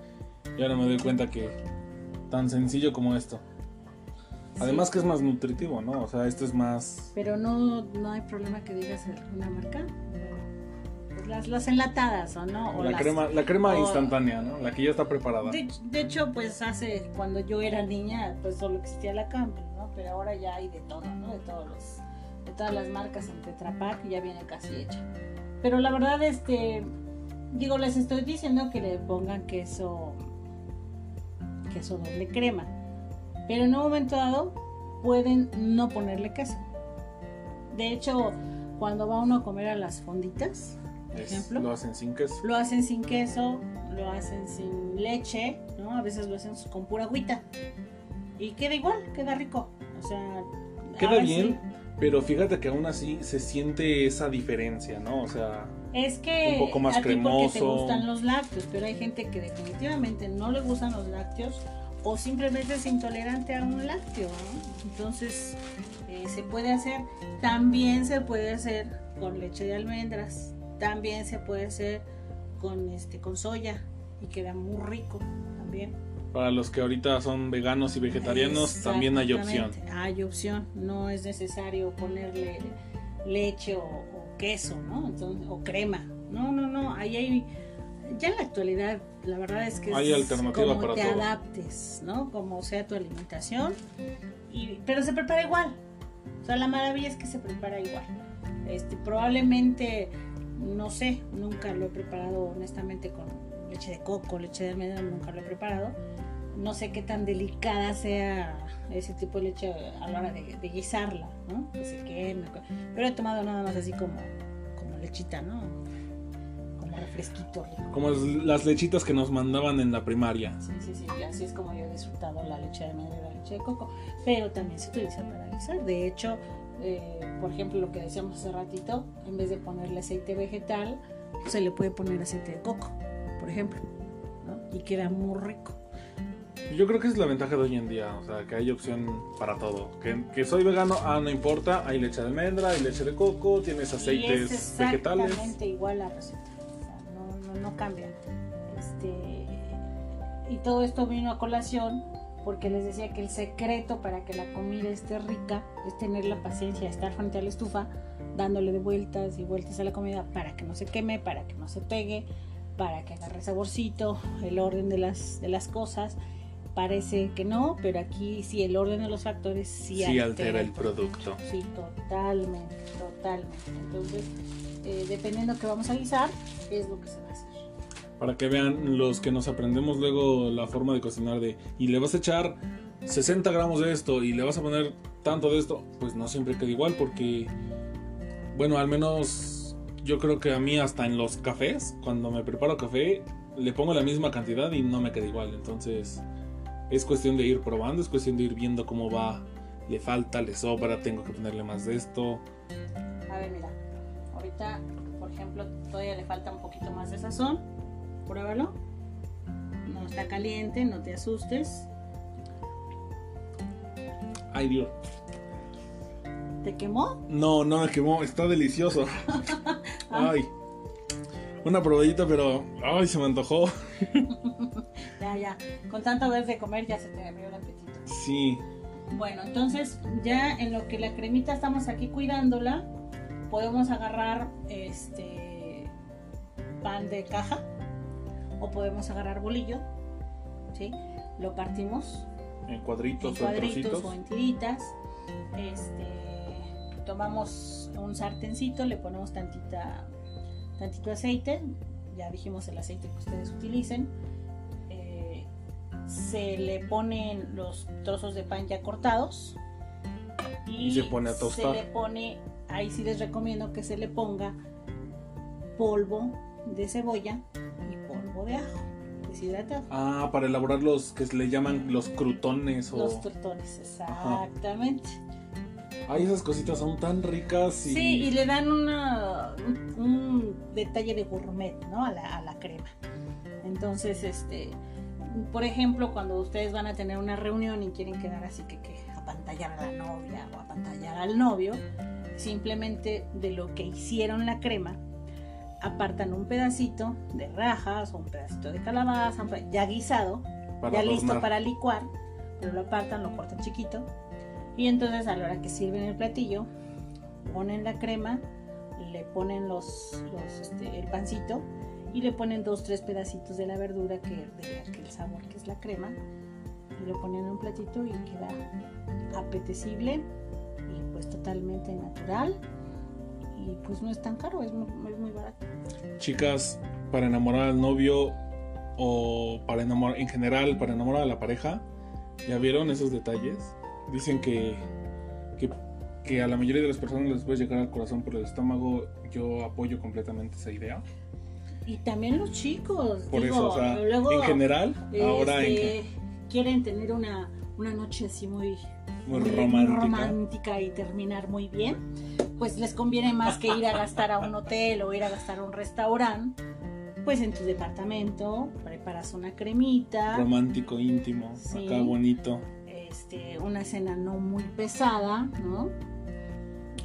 [SPEAKER 1] Y ahora me doy cuenta que tan sencillo como esto. Además que es más nutritivo, ¿no? O sea, esto es más...
[SPEAKER 2] Pero no, no hay problema que digas una marca las, enlatadas o no.
[SPEAKER 1] la, crema, la crema instantánea, ¿no? La que ya está preparada.
[SPEAKER 2] De, hecho, pues hace, cuando yo era niña, pues solo existía la Campbell, ¿no? Pero ahora ya hay de todo, ¿no? De todos los, de todas las marcas en Tetra Pak ya viene casi hecha. Pero la verdad, este, digo, les estoy diciendo que le pongan queso, queso doble crema. Pero en un momento dado pueden no ponerle queso. De hecho, cuando va uno a comer a las fonditas, por
[SPEAKER 1] Es-
[SPEAKER 2] ejemplo,
[SPEAKER 1] lo hacen sin queso.
[SPEAKER 2] lo hacen sin queso, lo hacen sin leche, ¿no? A veces lo hacen con pura agüita. Y queda igual, queda rico. O sea,
[SPEAKER 1] Queda bien,
[SPEAKER 2] sí.
[SPEAKER 1] pero fíjate que aún así se siente esa diferencia, ¿no? O sea,
[SPEAKER 2] Es que
[SPEAKER 1] Un poco más
[SPEAKER 2] a ti porque te
[SPEAKER 1] cremoso.
[SPEAKER 2] gustan los lácteos, pero hay gente que definitivamente no le gustan los lácteos o simplemente es intolerante a un lácteo. ¿no? Entonces, eh, se puede hacer, también se puede hacer con leche de almendras, también se puede hacer con este con soya y queda muy rico también.
[SPEAKER 1] para los que ahorita son veganos y vegetarianos, también hay opción.
[SPEAKER 2] Hay opción, no es necesario ponerle leche o, o queso, ¿no? Entonces, o crema. No, no, no, ahí hay ya en la actualidad la verdad es que
[SPEAKER 1] Hay
[SPEAKER 2] es
[SPEAKER 1] alternativa
[SPEAKER 2] como
[SPEAKER 1] para
[SPEAKER 2] te
[SPEAKER 1] todo.
[SPEAKER 2] adaptes, ¿no? Como sea tu alimentación. Y, pero se prepara igual. O sea, la maravilla es que se prepara igual. Este, probablemente, no sé, nunca lo he preparado honestamente con leche de coco, leche de almendra, nunca lo he preparado. No sé qué tan delicada sea ese tipo de leche a la hora de, de guisarla, ¿no? Que se queme. Pero he tomado nada más así como, como lechita, ¿no? Como refresquito rico.
[SPEAKER 1] Como las lechitas que nos mandaban en la primaria.
[SPEAKER 2] Sí, sí, sí, así es como yo he disfrutado la leche de almendra y la leche de coco, pero también se utiliza para guisar. De hecho, eh, por ejemplo, lo que decíamos hace ratito, en vez de ponerle aceite vegetal, se le puede poner aceite de coco, por ejemplo, ¿no? y queda muy rico.
[SPEAKER 1] Yo creo que esa es la ventaja de hoy en día, o sea, que hay opción para todo. Que, que soy vegano, ah, no importa, hay leche de almendra, hay leche de coco, tienes
[SPEAKER 2] y
[SPEAKER 1] aceites
[SPEAKER 2] es
[SPEAKER 1] vegetales.
[SPEAKER 2] exactamente igual la receta, o sea, no, no, no cambia. Este, y todo esto vino a colación porque les decía que el secreto para que la comida esté rica es tener la paciencia de estar frente a la estufa dándole de vueltas y vueltas a la comida para que no se queme, para que no se pegue, para que agarre saborcito, el orden de las, de las cosas. Parece que no, pero aquí sí el orden de los factores sí,
[SPEAKER 1] Sí altera el producto.
[SPEAKER 2] Sí, totalmente, totalmente. Entonces, eh, dependiendo que vamos a guisar, es lo que se.
[SPEAKER 1] Para que vean los que nos aprendemos luego la forma de cocinar de y le vas a echar 60 gramos de esto y le vas a poner tanto de esto, pues no siempre queda igual porque, bueno, al menos yo creo que a mí hasta en los cafés, cuando me preparo café, le pongo la misma cantidad y no me queda igual. Entonces es cuestión de ir probando, es cuestión de ir viendo cómo va, le falta, le sobra, tengo que ponerle más de esto.
[SPEAKER 2] A ver, mira, ahorita, por ejemplo, todavía le falta un poquito más de sazón. Pruébalo. No está caliente, no te asustes.
[SPEAKER 1] Ay Dios.
[SPEAKER 2] ¿Te quemó?
[SPEAKER 1] No, no me quemó, está delicioso. Ay. Una probadita, pero ay, se me antojó.
[SPEAKER 2] Ya, ya. Con tanto vez de comer ya se te abrió el apetito.
[SPEAKER 1] Sí.
[SPEAKER 2] Bueno, entonces ya en lo que la cremita estamos aquí cuidándola, podemos agarrar este pan de caja o podemos agarrar bolillo, ¿sí? Lo partimos
[SPEAKER 1] En
[SPEAKER 2] en
[SPEAKER 1] cuadritos o en
[SPEAKER 2] cuadritos o en tiritas. Este, tomamos un sartencito, le ponemos tantita, tantito aceite, ya dijimos el aceite que ustedes utilicen. Eh, se le ponen los trozos de pan ya cortados y,
[SPEAKER 1] Y se pone a tostar.
[SPEAKER 2] Se le pone, ahí sí les recomiendo que se le ponga polvo de cebolla de ajo deshidratado.
[SPEAKER 1] Ah, para elaborar los que se le llaman los crutones o.
[SPEAKER 2] Los tortones, exactamente.
[SPEAKER 1] Ay, esas cositas son tan ricas y.
[SPEAKER 2] Sí, y le dan una, un, un detalle de gourmet, ¿no? A la, a la crema. Entonces, este, por ejemplo, cuando ustedes van a tener una reunión y quieren quedar así que, que apantallar a la novia o apantallar al novio, simplemente de lo que hicieron la crema, apartan un pedacito de rajas o un pedacito de calabaza, ya guisado,
[SPEAKER 1] para
[SPEAKER 2] ya listo
[SPEAKER 1] adornar.
[SPEAKER 2] para licuar, pero lo apartan, lo cortan chiquito. Y entonces a la hora que sirven el platillo, ponen la crema, le ponen los, los, este, el pancito y le ponen dos, tres pedacitos de la verdura que de aquel sabor que es la crema y lo ponen en un platito y queda apetecible y pues totalmente natural y pues no es tan caro, es muy, es muy barato.
[SPEAKER 1] Chicas, para enamorar al novio o para enamorar en general, para enamorar a la pareja, ¿ya vieron esos detalles? Dicen que, que que a la mayoría de las personas les puede llegar al corazón por el estómago, yo apoyo completamente esa idea.
[SPEAKER 2] Y también los chicos.
[SPEAKER 1] Por
[SPEAKER 2] digo,
[SPEAKER 1] eso, o sea,
[SPEAKER 2] luego,
[SPEAKER 1] en general, ahora en
[SPEAKER 2] este, quieren tener una, una noche así muy,
[SPEAKER 1] muy romántica.
[SPEAKER 2] romántica y terminar muy bien, pues les conviene más que ir a gastar a un hotel o ir a gastar a un restaurante. Pues en tu departamento preparas una cremita,
[SPEAKER 1] romántico, íntimo,
[SPEAKER 2] Sí.
[SPEAKER 1] acá bonito.
[SPEAKER 2] este, una cena no muy pesada, ¿no?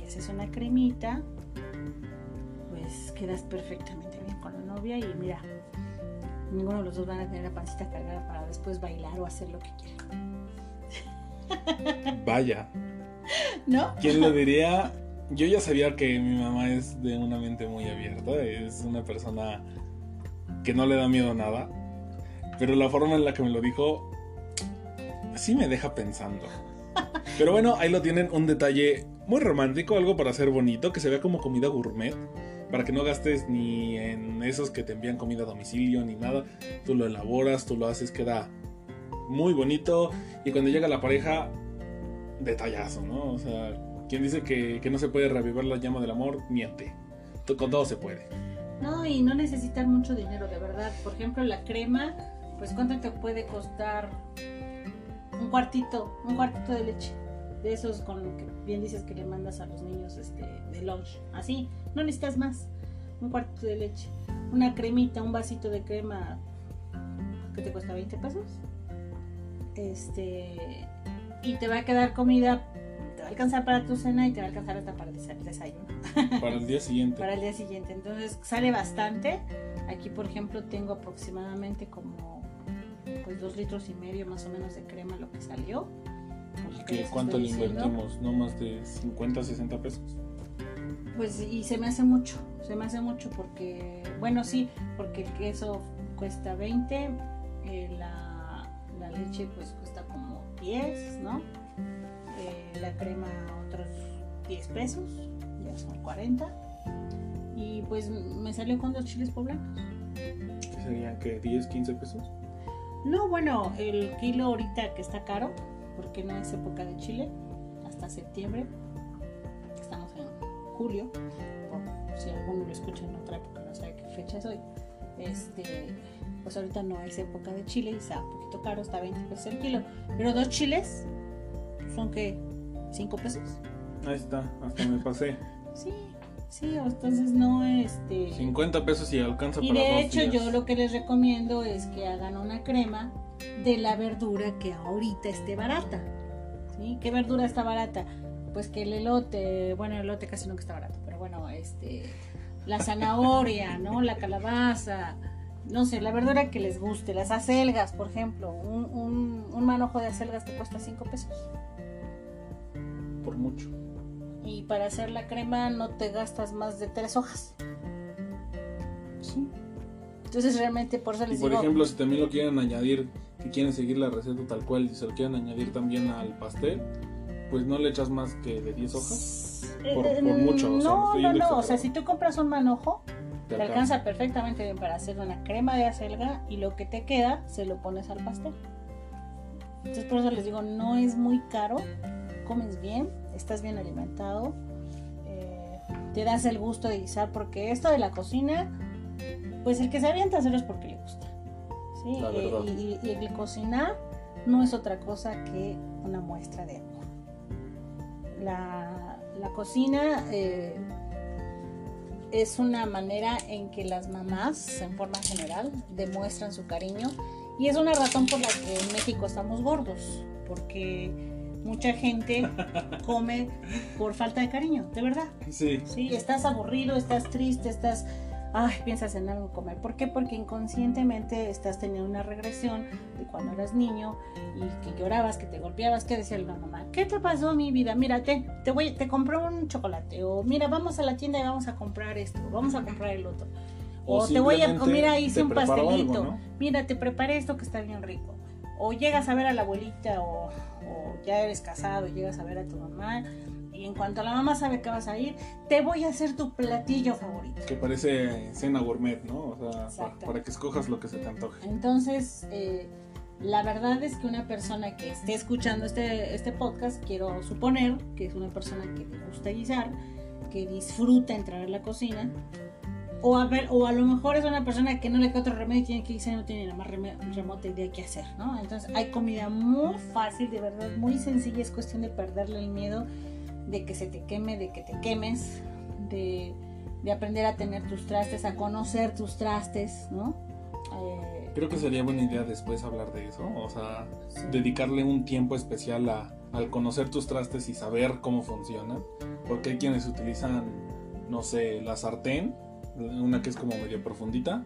[SPEAKER 2] Y haces una cremita, pues quedas perfectamente bien con la novia y mira, ninguno de los dos van a tener la pancita cargada para después bailar o hacer lo que quieran.
[SPEAKER 1] Vaya,
[SPEAKER 2] ¿No?
[SPEAKER 1] ¿quién lo diría? Yo ya sabía que mi mamá es de una mente muy abierta, es una persona que no le da miedo a nada, pero la forma en la que me lo dijo sí me deja pensando. Pero bueno, ahí lo tienen, un detalle muy romántico, algo para hacer bonito, que se vea como comida gourmet, para que no gastes ni en esos que te envían comida a domicilio ni nada. Tú lo elaboras, tú lo haces, queda muy bonito y cuando llega la pareja, detallazo, ¿no? O sea, quien dice que, que no se puede reavivar la llama del amor, miente. Con todo se puede.
[SPEAKER 2] No, y no necesitan mucho dinero, de verdad. Por ejemplo, la crema, pues ¿cuánto te puede costar un cuartito, un cuartito de leche? De esos con lo que bien dices que le mandas a los niños este, de lunch. Así, no necesitas más. Un cuartito de leche. Una cremita, un vasito de crema, que te cuesta 20 pesos. Este, y te va a quedar comida, va a alcanzar para tu cena y te va a alcanzar hasta para el desa- desayuno
[SPEAKER 1] Para el día siguiente.
[SPEAKER 2] para el día siguiente. Entonces sale bastante. Aquí, por ejemplo, tengo aproximadamente como pues dos litros y medio más o menos de crema lo que salió. Lo que
[SPEAKER 1] ¿Qué-
[SPEAKER 2] les
[SPEAKER 1] ¿Cuánto le invertimos? No más de 50, 60 pesos.
[SPEAKER 2] Pues y se me hace mucho, se me hace mucho porque, bueno, sí, porque el queso cuesta 20, eh, la, la leche pues cuesta como 10, ¿no? La crema otros 10 pesos, ya son 40. Y pues me salió con dos chiles poblanos.
[SPEAKER 1] ¿Qué serían? ¿Qué? ¿10, 15 pesos?
[SPEAKER 2] No, bueno, el kilo ahorita que está caro, porque no es época de chile, hasta septiembre. Estamos en julio, o si alguno lo escucha en otra época, no sabe qué fecha es hoy. Este, pues ahorita no es época de chile y está un poquito caro, está 20 pesos el kilo. Pero dos chiles son que 5 pesos.
[SPEAKER 1] Ahí está, hasta me pasé.
[SPEAKER 2] Sí, sí, entonces no este.
[SPEAKER 1] 50 pesos y alcanza
[SPEAKER 2] Y
[SPEAKER 1] para
[SPEAKER 2] de
[SPEAKER 1] dos
[SPEAKER 2] hecho
[SPEAKER 1] días.
[SPEAKER 2] yo lo que les recomiendo es que hagan una crema de la verdura que ahorita esté barata. ¿Sí? ¿Qué verdura está barata? Pues que el elote, bueno, el elote casi nunca está barato, pero bueno, este, la zanahoria, ¿no? La calabaza, no sé, la verdura que les guste, las acelgas, por ejemplo, un, un, un manojo de acelgas te cuesta 5 pesos.
[SPEAKER 1] Por mucho.
[SPEAKER 2] Y para hacer la crema no te gastas más de tres hojas. Sí. Entonces realmente por eso
[SPEAKER 1] Y
[SPEAKER 2] les
[SPEAKER 1] por
[SPEAKER 2] digo,
[SPEAKER 1] ejemplo, si también lo quieren añadir, que quieren seguir la receta tal cual y se lo quieren añadir también al pastel, pues no le echas más que de 10 hojas. por-
[SPEAKER 2] eh,
[SPEAKER 1] por mucho, o sea, no
[SPEAKER 2] no, no, o sea, si tú compras un manojo,
[SPEAKER 1] Te
[SPEAKER 2] te alcanza perfectamente bien para hacer una crema de acelga y lo que te queda se lo pones al pastel. Entonces por eso les digo, no es muy caro, comes bien, estás bien alimentado, eh, te das el gusto de guisar, porque esto de la cocina, pues el que se avienta a hacerlo es porque le gusta. ¿sí? Eh. Y, y el cocinar no es otra cosa que una muestra de amor. La, la cocina eh, es una manera en que las mamás, en forma general, demuestran su cariño y es una razón por la que en México estamos gordos, porque mucha gente come por falta de cariño, de verdad.
[SPEAKER 1] Sí,
[SPEAKER 2] Sí, estás aburrido, estás triste, estás, ay, piensas en algo comer. ¿Por qué? Porque inconscientemente estás teniendo una regresión de cuando eras niño y que llorabas, que te golpeabas, que decía la mamá, ¿qué te pasó mi vida? Mira, te, te voy, te compré un chocolate o mira, vamos a la tienda y vamos a comprar esto, vamos a comprar el otro. O,
[SPEAKER 1] O
[SPEAKER 2] te voy a,
[SPEAKER 1] simplemente
[SPEAKER 2] mira, hice un
[SPEAKER 1] algo,
[SPEAKER 2] pastelito.
[SPEAKER 1] ¿no?
[SPEAKER 2] Mira, te preparé esto que está bien rico. O llegas a ver a la abuelita o, o ya eres casado y llegas a ver a tu mamá y en cuanto la mamá sabe que vas a ir, te voy a hacer tu platillo favorito.
[SPEAKER 1] que parece cena gourmet, ¿no? O sea, para, que escojas lo que se te antoje.
[SPEAKER 2] Entonces, eh, La verdad es que una persona que esté escuchando este, este podcast, quiero suponer que es una persona que le gusta guisar, que disfruta entrar a la cocina, o a, ver, o a lo mejor es una persona que no le queda otro remedio y tiene que irse y no tiene la más remota idea qué hacer, ¿no? Entonces hay comida muy fácil, de verdad, muy sencilla, es cuestión de perderle el miedo de que se te queme, de que te quemes, de, de aprender a tener tus trastes, a conocer tus trastes, ¿no?
[SPEAKER 1] Eh, Creo que sería buena idea después hablar de eso, o sea, dedicarle un tiempo especial a, al conocer tus trastes y saber cómo funcionan, porque hay quienes utilizan, no sé, la sartén una que es como medio profundita.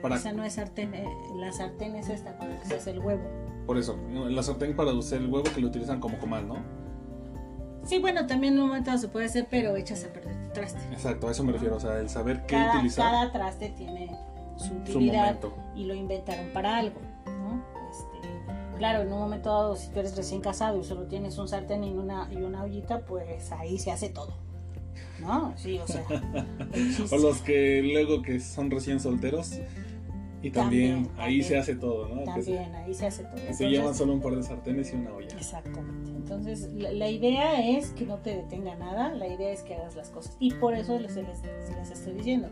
[SPEAKER 2] Para... Esa no es sartén, eh, la sartén es esta para que se hace el huevo.
[SPEAKER 1] Por eso, la sartén para hacer el huevo que lo utilizan como comal, ¿no?
[SPEAKER 2] Sí, bueno, también en un momento se puede hacer, pero echas a perder tu traste.
[SPEAKER 1] Exacto, a eso me refiero, o sea, el saber qué
[SPEAKER 2] cada,
[SPEAKER 1] utilizar.
[SPEAKER 2] Cada traste tiene su utilidad y lo inventaron para algo, ¿no? Este, claro, en un momento dado, si tú eres recién casado y solo tienes un sartén y una, y una ollita, pues ahí se hace todo. ¿No? Sí, o sea.
[SPEAKER 1] o los que luego que son recién solteros. Y también, ahí se hace todo, ¿no?
[SPEAKER 2] También, ahí se hace todo.
[SPEAKER 1] se llevan solo un par de sartenes y una olla.
[SPEAKER 2] Exactamente. Entonces, la, idea es que no te detenga nada, la idea es que hagas las cosas. Y por eso les, les, estoy diciendo,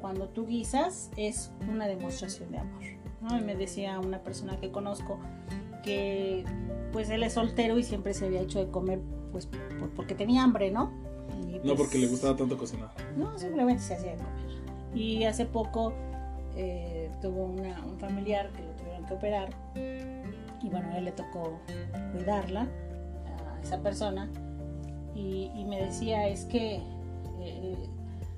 [SPEAKER 2] cuando tú guisas es una demostración de amor. ¿no? Y me decía una persona que conozco que pues él es soltero y siempre se había hecho de comer pues porque tenía hambre, ¿no?
[SPEAKER 1] No porque le gustaba tanto cocinar.
[SPEAKER 2] No, simplemente se hacía de comer. Y hace poco eh, tuvo un familiar que lo tuvieron que operar y bueno, a él le tocó cuidarla a esa persona y, me decía es que eh,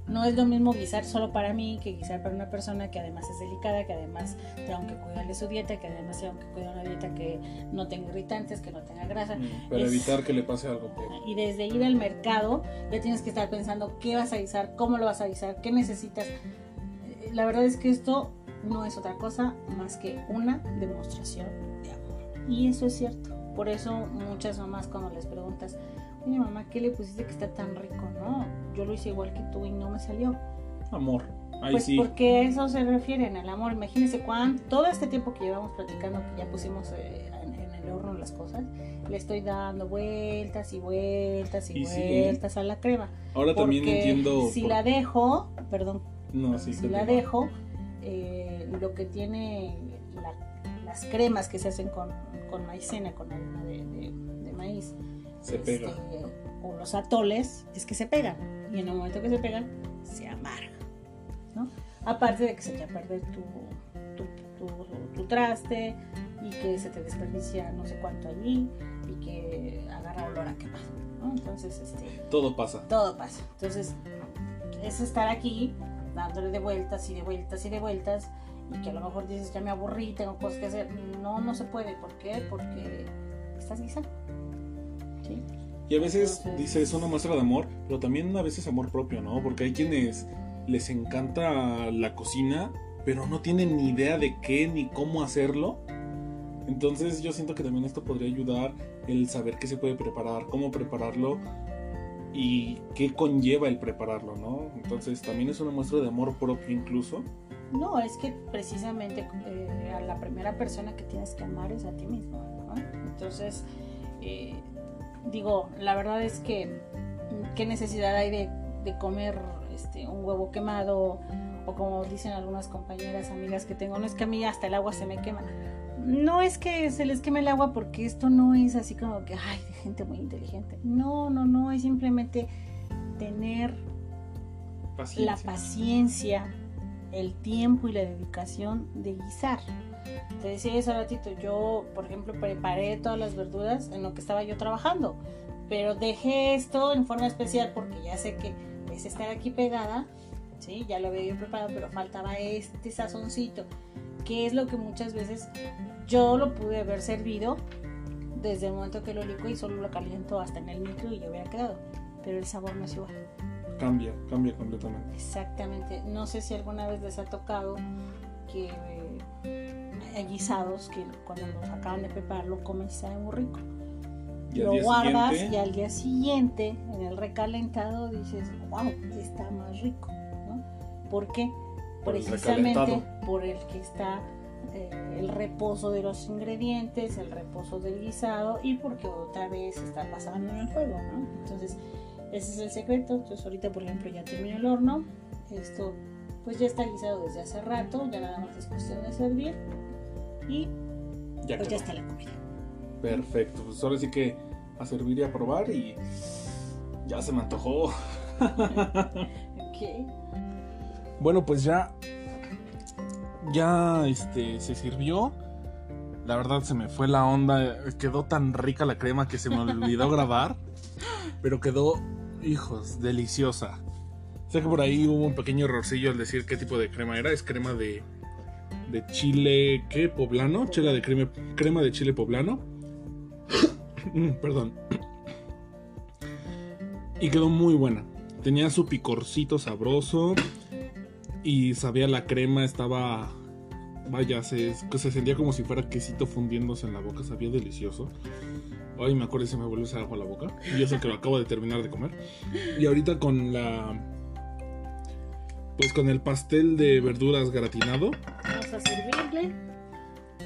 [SPEAKER 2] no es lo mismo guisar solo para mí que guisar para una persona que además es delicada, que además tengo que cuidarle su dieta, que además tengo que cuidar una dieta que no tenga irritantes, que no tenga grasa.
[SPEAKER 1] Mm, para evitar que le pase algo.
[SPEAKER 2] Y desde ir al mercado ya tienes que estar pensando qué vas a guisar, cómo lo vas a guisar, qué necesitas. Eh, la verdad es que esto no es otra cosa más que una demostración de amor. Y eso es cierto. Por eso muchas mamás cuando les preguntas, oye mamá, ¿qué le pusiste que está tan rico? No, yo lo hice igual que tú y no me salió.
[SPEAKER 1] Amor.
[SPEAKER 2] Ahí pues sí. porque eso se refieren al amor. Imagínense cuánto, todo este tiempo que llevamos platicando, que ya pusimos eh, en, el horno las cosas, le estoy dando vueltas y vueltas y, vueltas a la crema.
[SPEAKER 1] Ahora también entiendo.
[SPEAKER 2] Si la dejo, perdón,
[SPEAKER 1] no, sí,
[SPEAKER 2] si la dejo, eh, lo que tiene las cremas que se hacen con, con maicena, con harina de maíz,
[SPEAKER 1] se pega.
[SPEAKER 2] Este, o los atoles, es que se pegan. Y en el momento que se pegan, se amarga. ¿no? Aparte de que se echa a perder tu, tu, traste y que se te desperdicia no sé cuánto allí y que agarra olor a quemado. ¿no? Entonces, este,
[SPEAKER 1] todo pasa.
[SPEAKER 2] Todo pasa. Entonces, es estar aquí dándole de vueltas y de vueltas y de vueltas y que a lo mejor dices, ya me aburrí, tengo cosas que hacer. No, no se puede. ¿Por qué? Porque estás guisando.
[SPEAKER 1] Y a veces dice es una muestra de amor, pero también a veces amor propio, ¿no? Porque hay quienes les encanta la cocina, pero no tienen ni idea de qué ni cómo hacerlo. Entonces yo siento que también esto podría ayudar el saber qué se puede preparar, cómo prepararlo y qué conlleva el prepararlo, ¿no? Entonces también es una muestra de amor propio incluso.
[SPEAKER 2] No, es que precisamente eh, a la primera persona que tienes que amar es a ti mismo, ¿no? Entonces, eh, digo, la verdad es que qué necesidad hay de, comer este, un huevo quemado o como dicen algunas compañeras, amigas que tengo, no es que a mí hasta el agua se me quema. No es que se les queme el agua porque esto no es así como que, ay, de gente muy inteligente. No, no, no, es simplemente tener la paciencia, el tiempo y la dedicación de guisar. Te decía hace ratito, yo, por ejemplo, preparé todas las verduras en lo que estaba yo trabajando, pero dejé esto en forma especial porque ya sé que es estar aquí pegada, ¿sí? Ya lo había yo preparado, pero faltaba este sazoncito, que es lo que muchas veces yo lo pude haber servido desde el momento que lo licué y solo lo caliento hasta en el micro y ya hubiera quedado, pero el sabor no es igual.
[SPEAKER 1] Cambia, cambia completamente.
[SPEAKER 2] Exactamente. No sé si alguna vez les ha tocado que guisados que cuando los acaban de preparar lo comen y sabe muy rico. lo guardas y al día siguiente, en el recalentado, dices, wow, está más rico. ¿no? ¿Por qué? Precisamente por el que está eh, el reposo de los ingredientes, el reposo del guisado y porque otra vez está pasando en el fuego, ¿no? Entonces, ese es el secreto. Entonces, ahorita, por ejemplo, ya terminó el horno. Esto, pues ya está guisado desde hace rato, ya nada más es cuestión de servir y
[SPEAKER 1] Ya
[SPEAKER 2] pues
[SPEAKER 1] quedó.
[SPEAKER 2] ya está la comida.
[SPEAKER 1] Perfecto. Pues ahora sí que a servir y a probar y ya se me antojó.
[SPEAKER 2] Ok.
[SPEAKER 1] Bueno, pues ya. Ya este se sirvió. La verdad se me fue la onda. Quedó tan rica la crema que se me olvidó grabar. Pero quedó, hijos, deliciosa. Sé que por ahí hubo un pequeño errorcillo al decir qué tipo de crema era. Es crema de, de chile, ¿qué? Poblano. Chela de crema, crema de chile poblano. Perdón. Y quedó muy buena. Tenía su picorcito sabroso. Y sabía la crema, estaba. Vaya, se, se sentía como si fuera quesito fundiéndose en la boca, sabía delicioso. Ay, me acuerdo se me volvió hacer agua a la boca. Y eso que lo acabo de terminar de comer. Y ahorita con la. Pues con el pastel de verduras gratinado.
[SPEAKER 2] Vamos a servirle.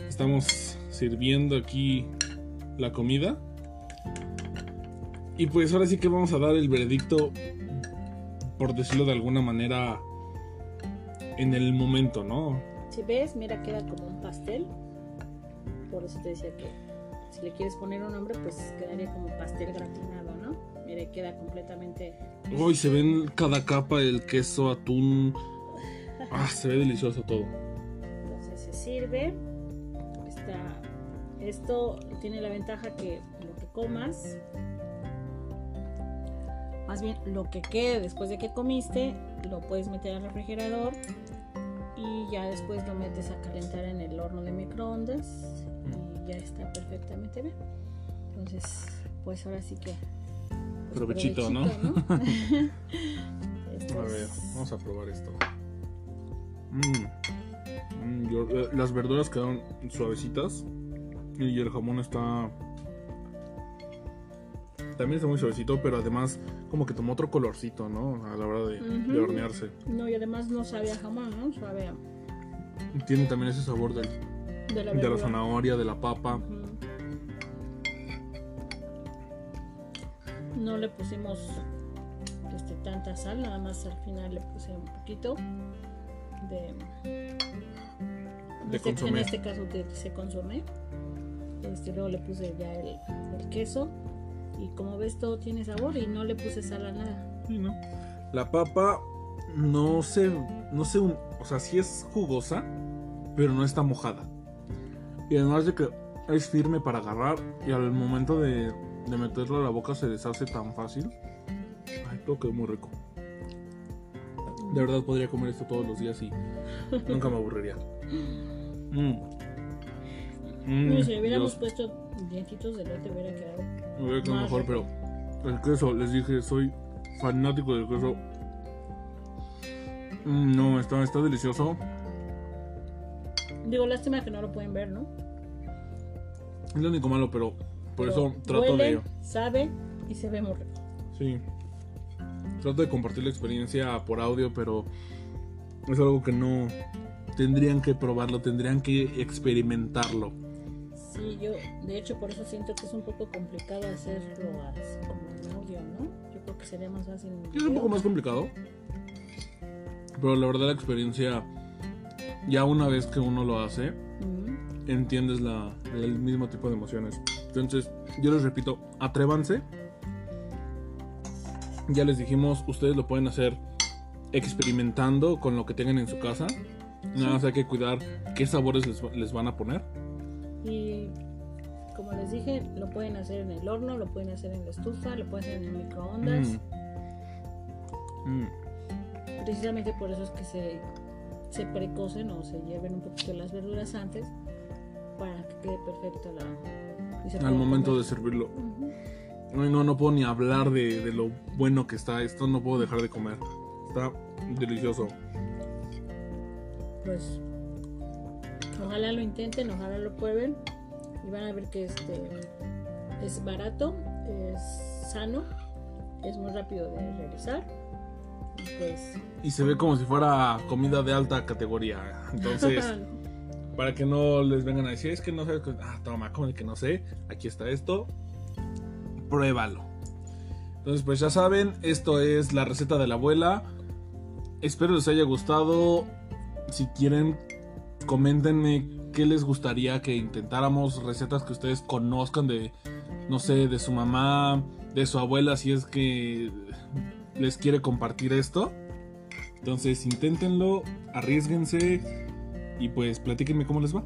[SPEAKER 1] Estamos sirviendo aquí la comida. Y pues ahora sí que vamos a dar el veredicto, por decirlo de alguna manera, en el momento, ¿no?
[SPEAKER 2] Si ves, mira, queda como un pastel. Por eso te decía que si le quieres poner un nombre, pues quedaría como pastel gratinado, ¿no? Mira, queda completamente.
[SPEAKER 1] Uy, se ven cada capa el queso, atún. Ah, se ve delicioso todo.
[SPEAKER 2] Entonces se sirve. Está, esto tiene la ventaja que lo que comas, más bien lo que quede después de que comiste, lo puedes meter al refrigerador y ya después lo metes a calentar en el horno de microondas y ya está perfectamente bien. Entonces, pues ahora sí que.
[SPEAKER 1] Provechito, ¿no? A ver,
[SPEAKER 2] es-
[SPEAKER 1] vamos a probar esto. Mm. Mm, yo- eh, las verduras quedaron suavecitas y el jamón está también está muy suavecito, pero además como que tomó otro colorcito, ¿no? A la hora de, hornearse.
[SPEAKER 2] No, y además no sabe a jamón, ¿no? Sabe a,
[SPEAKER 1] Tiene también ese sabor del-
[SPEAKER 2] de la
[SPEAKER 1] de la zanahoria, de la papa.
[SPEAKER 2] No le pusimos este, tanta sal, nada más al final le puse un poquito de,
[SPEAKER 1] De
[SPEAKER 2] este-. En este caso se consomé. Este, luego le puse ya el, el queso y como ves todo tiene sabor y no le puse sal a nada.
[SPEAKER 1] Sí, ¿no? La papa no se, no se, un- o sea, sí es jugosa, pero no está mojada. Y además de que es firme para agarrar y al momento de, de meterlo a la boca se deshace tan fácil. Ay, todo quedó muy rico. De verdad podría comer esto todos los días y nunca me aburriría. Mm. Mm,
[SPEAKER 2] si le hubiéramos
[SPEAKER 1] Dios,
[SPEAKER 2] puesto dientitos de lote hubiera quedado.
[SPEAKER 1] me hubiera quedado mejor,
[SPEAKER 2] rico.
[SPEAKER 1] pero el queso, les dije, soy fanático del queso. Mm, No, está, está delicioso.
[SPEAKER 2] Digo, lástima que no lo pueden ver, ¿no?
[SPEAKER 1] Es lo único malo, pero por eso trato
[SPEAKER 2] huele,
[SPEAKER 1] de.
[SPEAKER 2] sabe y se ve muy rico.
[SPEAKER 1] Sí. Trato de compartir la experiencia por audio, pero es algo que no. Tendrían que probarlo, tendrían que experimentarlo.
[SPEAKER 2] Sí, yo de hecho por eso siento que es un poco complicado hacerlo así como en audio, ¿no? Yo creo que sería más fácil.
[SPEAKER 1] Es un poco más complicado. Pero la verdad, la experiencia. Ya una vez que uno lo hace, entiendes la, el mismo tipo de emociones. Entonces, yo les repito, atrévanse. Ya les dijimos, ustedes lo pueden hacer experimentando con lo que tengan en su casa. Nada más hay que cuidar qué sabores les, les van a poner.
[SPEAKER 2] Y como les dije, lo pueden hacer en el horno, lo pueden hacer en la estufa, lo pueden hacer en el microondas.
[SPEAKER 1] Mm. Mm.
[SPEAKER 2] Precisamente por eso es que se, se precocen o se hierven un poquito las verduras antes para que quede perfecta la.
[SPEAKER 1] Al momento de servirlo. No, no puedo ni hablar de, de lo bueno que está esto. No puedo dejar de comer. Está delicioso.
[SPEAKER 2] pues ojalá lo intenten, ojalá lo prueben y van a ver que este es barato, es sano, es muy rápido de realizar. Y pues
[SPEAKER 1] Y se ve como si fuera comida de alta categoría. Entonces, Para que no les vengan a decir, es que no sé, ah, toma, como de que no sé, aquí está esto, pruébalo. Entonces, pues ya saben, esto es la receta de la abuela. Espero les haya gustado. Si quieren, coméntenme qué les gustaría que intentáramos, recetas que ustedes conozcan de, no sé, de su mamá, de su abuela, si es que les quiere compartir esto. Entonces, inténtenlo, arriesguense y pues platíquenme cómo les va.